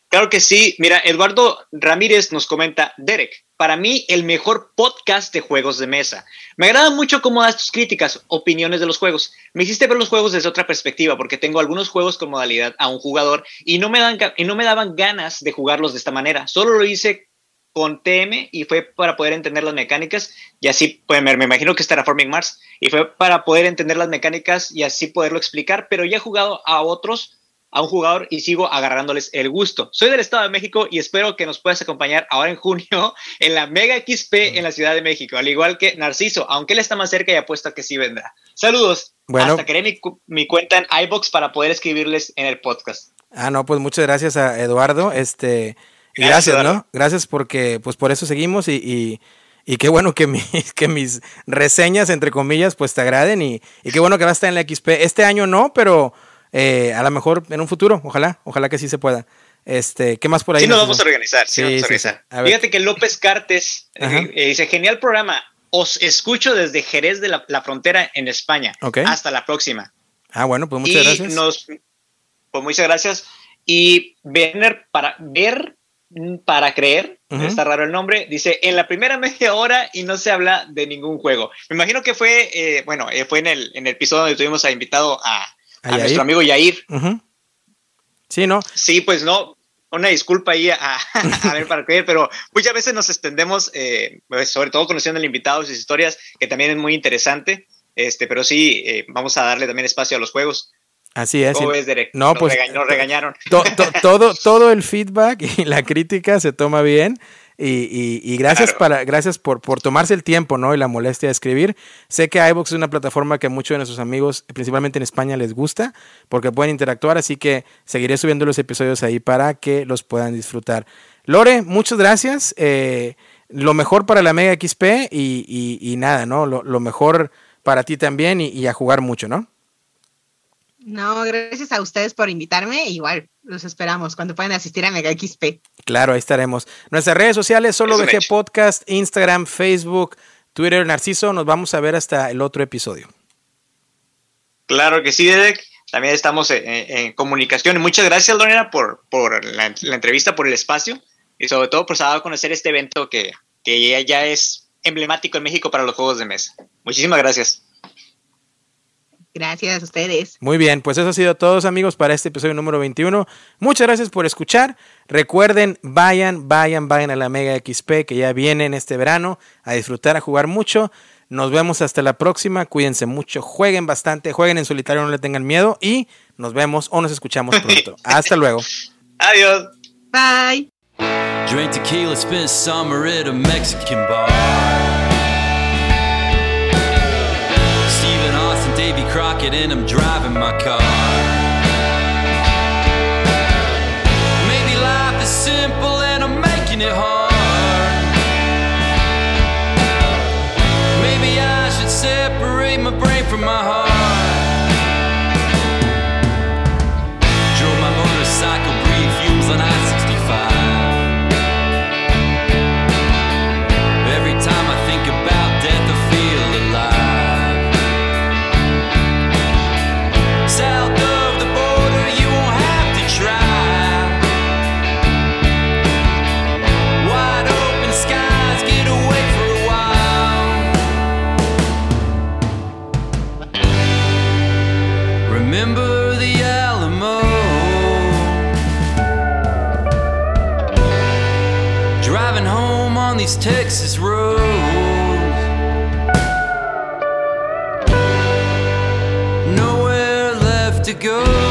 Claro que sí. Mira, Eduardo Ramírez nos comenta, Derek, para mí el mejor podcast de juegos de mesa. Me agrada mucho cómo das tus críticas, opiniones de los juegos. Me hiciste ver los juegos desde otra perspectiva, porque tengo algunos juegos con modalidad a un jugador y no me, dan, y no me daban ganas de jugarlos de esta manera. Solo lo hice con TM y fue para poder entender las mecánicas y así, pues me, me imagino que es Terraforming Mars, y fue para poder entender las mecánicas y así poderlo explicar, pero ya he jugado a otros a un jugador y sigo agarrándoles el gusto. Soy del Estado de México y espero que nos puedas acompañar ahora en junio en la Mega XP en la Ciudad de México, al igual que Narciso, aunque él está más cerca y apuesto a que sí vendrá. Saludos. Bueno. Hasta creé mi, mi, cuenta en iBox para poder escribirles en el podcast. Ah, no, pues muchas gracias a Eduardo. Este, gracias, ¿no? Gracias porque, pues por eso seguimos y, y, qué bueno que, que mis reseñas, entre comillas, pues te agraden y, y qué bueno que va a estar en la XP. Este año no, pero eh, a lo mejor en un futuro, ojalá, ojalá que sí se pueda. Este, ¿qué más por ahí? Sí, nos vamos a organizar. Sí, vamos a organizar. Fíjate que López Cartes eh, eh, dice: genial programa. Os escucho desde Jerez de la, Frontera en España. Hasta la próxima. Ah, bueno, pues muchas gracias. Nos, pues muchas gracias. Y Werner, para ver, para creer, está raro el nombre, dice, en la primera media hora y no se habla de ningún juego. Me imagino que fue, bueno, fue en el, en el episodio donde tuvimos a invitado a, a, nuestro amigo Yair. Sí, ¿no? Sí, pues no, una disculpa ahí a, ver para creer, pero muchas veces nos extendemos, eh, pues, sobre todo conociendo al invitado, sus historias, que también es muy interesante, este, pero sí, eh, vamos a darle también espacio a los juegos. Así es. No, nos pues. nos regañaron. todo, todo el feedback y la crítica se toma bien. Y, y, gracias, para, gracias por, por, tomarse el tiempo ¿no? y la molestia de escribir. Sé que iVoox es una plataforma que a muchos de nuestros amigos, principalmente en España, les gusta porque pueden interactuar, así que seguiré subiendo los episodios ahí para que los puedan disfrutar. Lore, muchas gracias. Eh, lo mejor para la Mega XP y, y nada, ¿no? Lo, lo, mejor para ti también y, a jugar mucho, ¿no? No, gracias a ustedes por invitarme. Igual los esperamos cuando puedan asistir a Mega XP. Claro, ahí estaremos. Nuestras redes sociales, solo VG Podcast, Instagram, Facebook, Twitter, Narciso. Nos vamos a ver hasta el otro episodio. Claro que sí, Derek. También estamos en, comunicación. Muchas gracias, Lorena, por, por la, entrevista, por el espacio y sobre todo por saber conocer este evento que, que ya es emblemático en México para los juegos de mesa. Muchísimas gracias. Gracias a ustedes. Muy bien, pues eso ha sido todo amigos para este episodio número 21. Muchas gracias por escuchar. Recuerden, vayan, vayan, vayan a la Mega XP que ya viene en este verano a disfrutar, a jugar mucho. Nos vemos hasta la próxima. Cuídense mucho, jueguen bastante, jueguen en solitario, no le tengan miedo y nos vemos o nos escuchamos pronto. hasta luego. Adiós. Bye. Crockett and I'm driving my car. Texas roads. Nowhere left to go.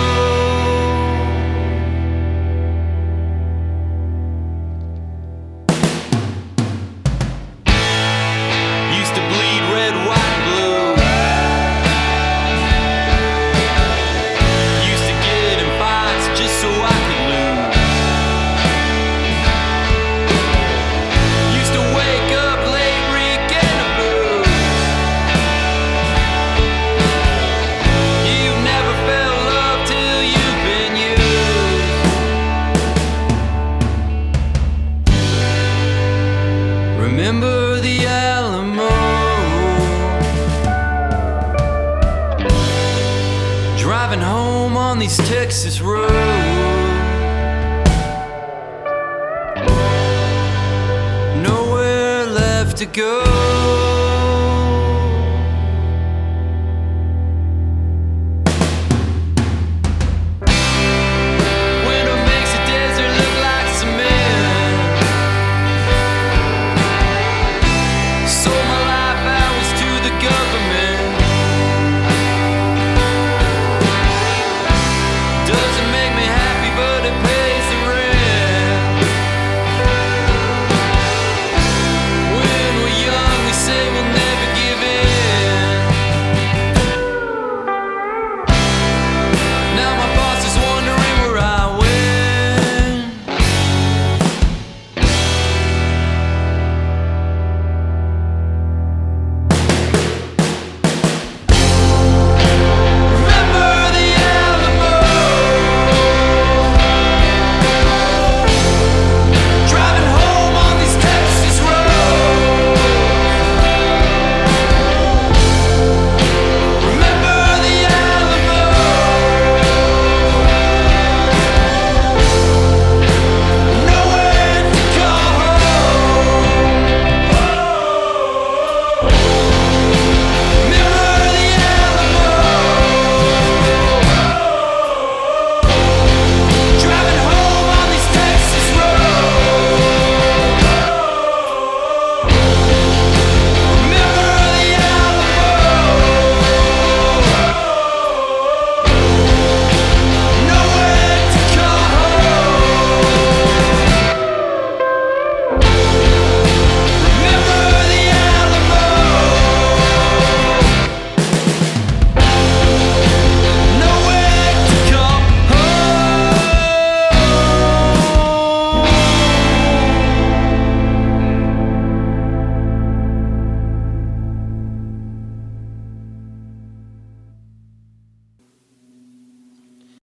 Remember the Alamo. Driving home on these Texas roads. Nowhere left to go.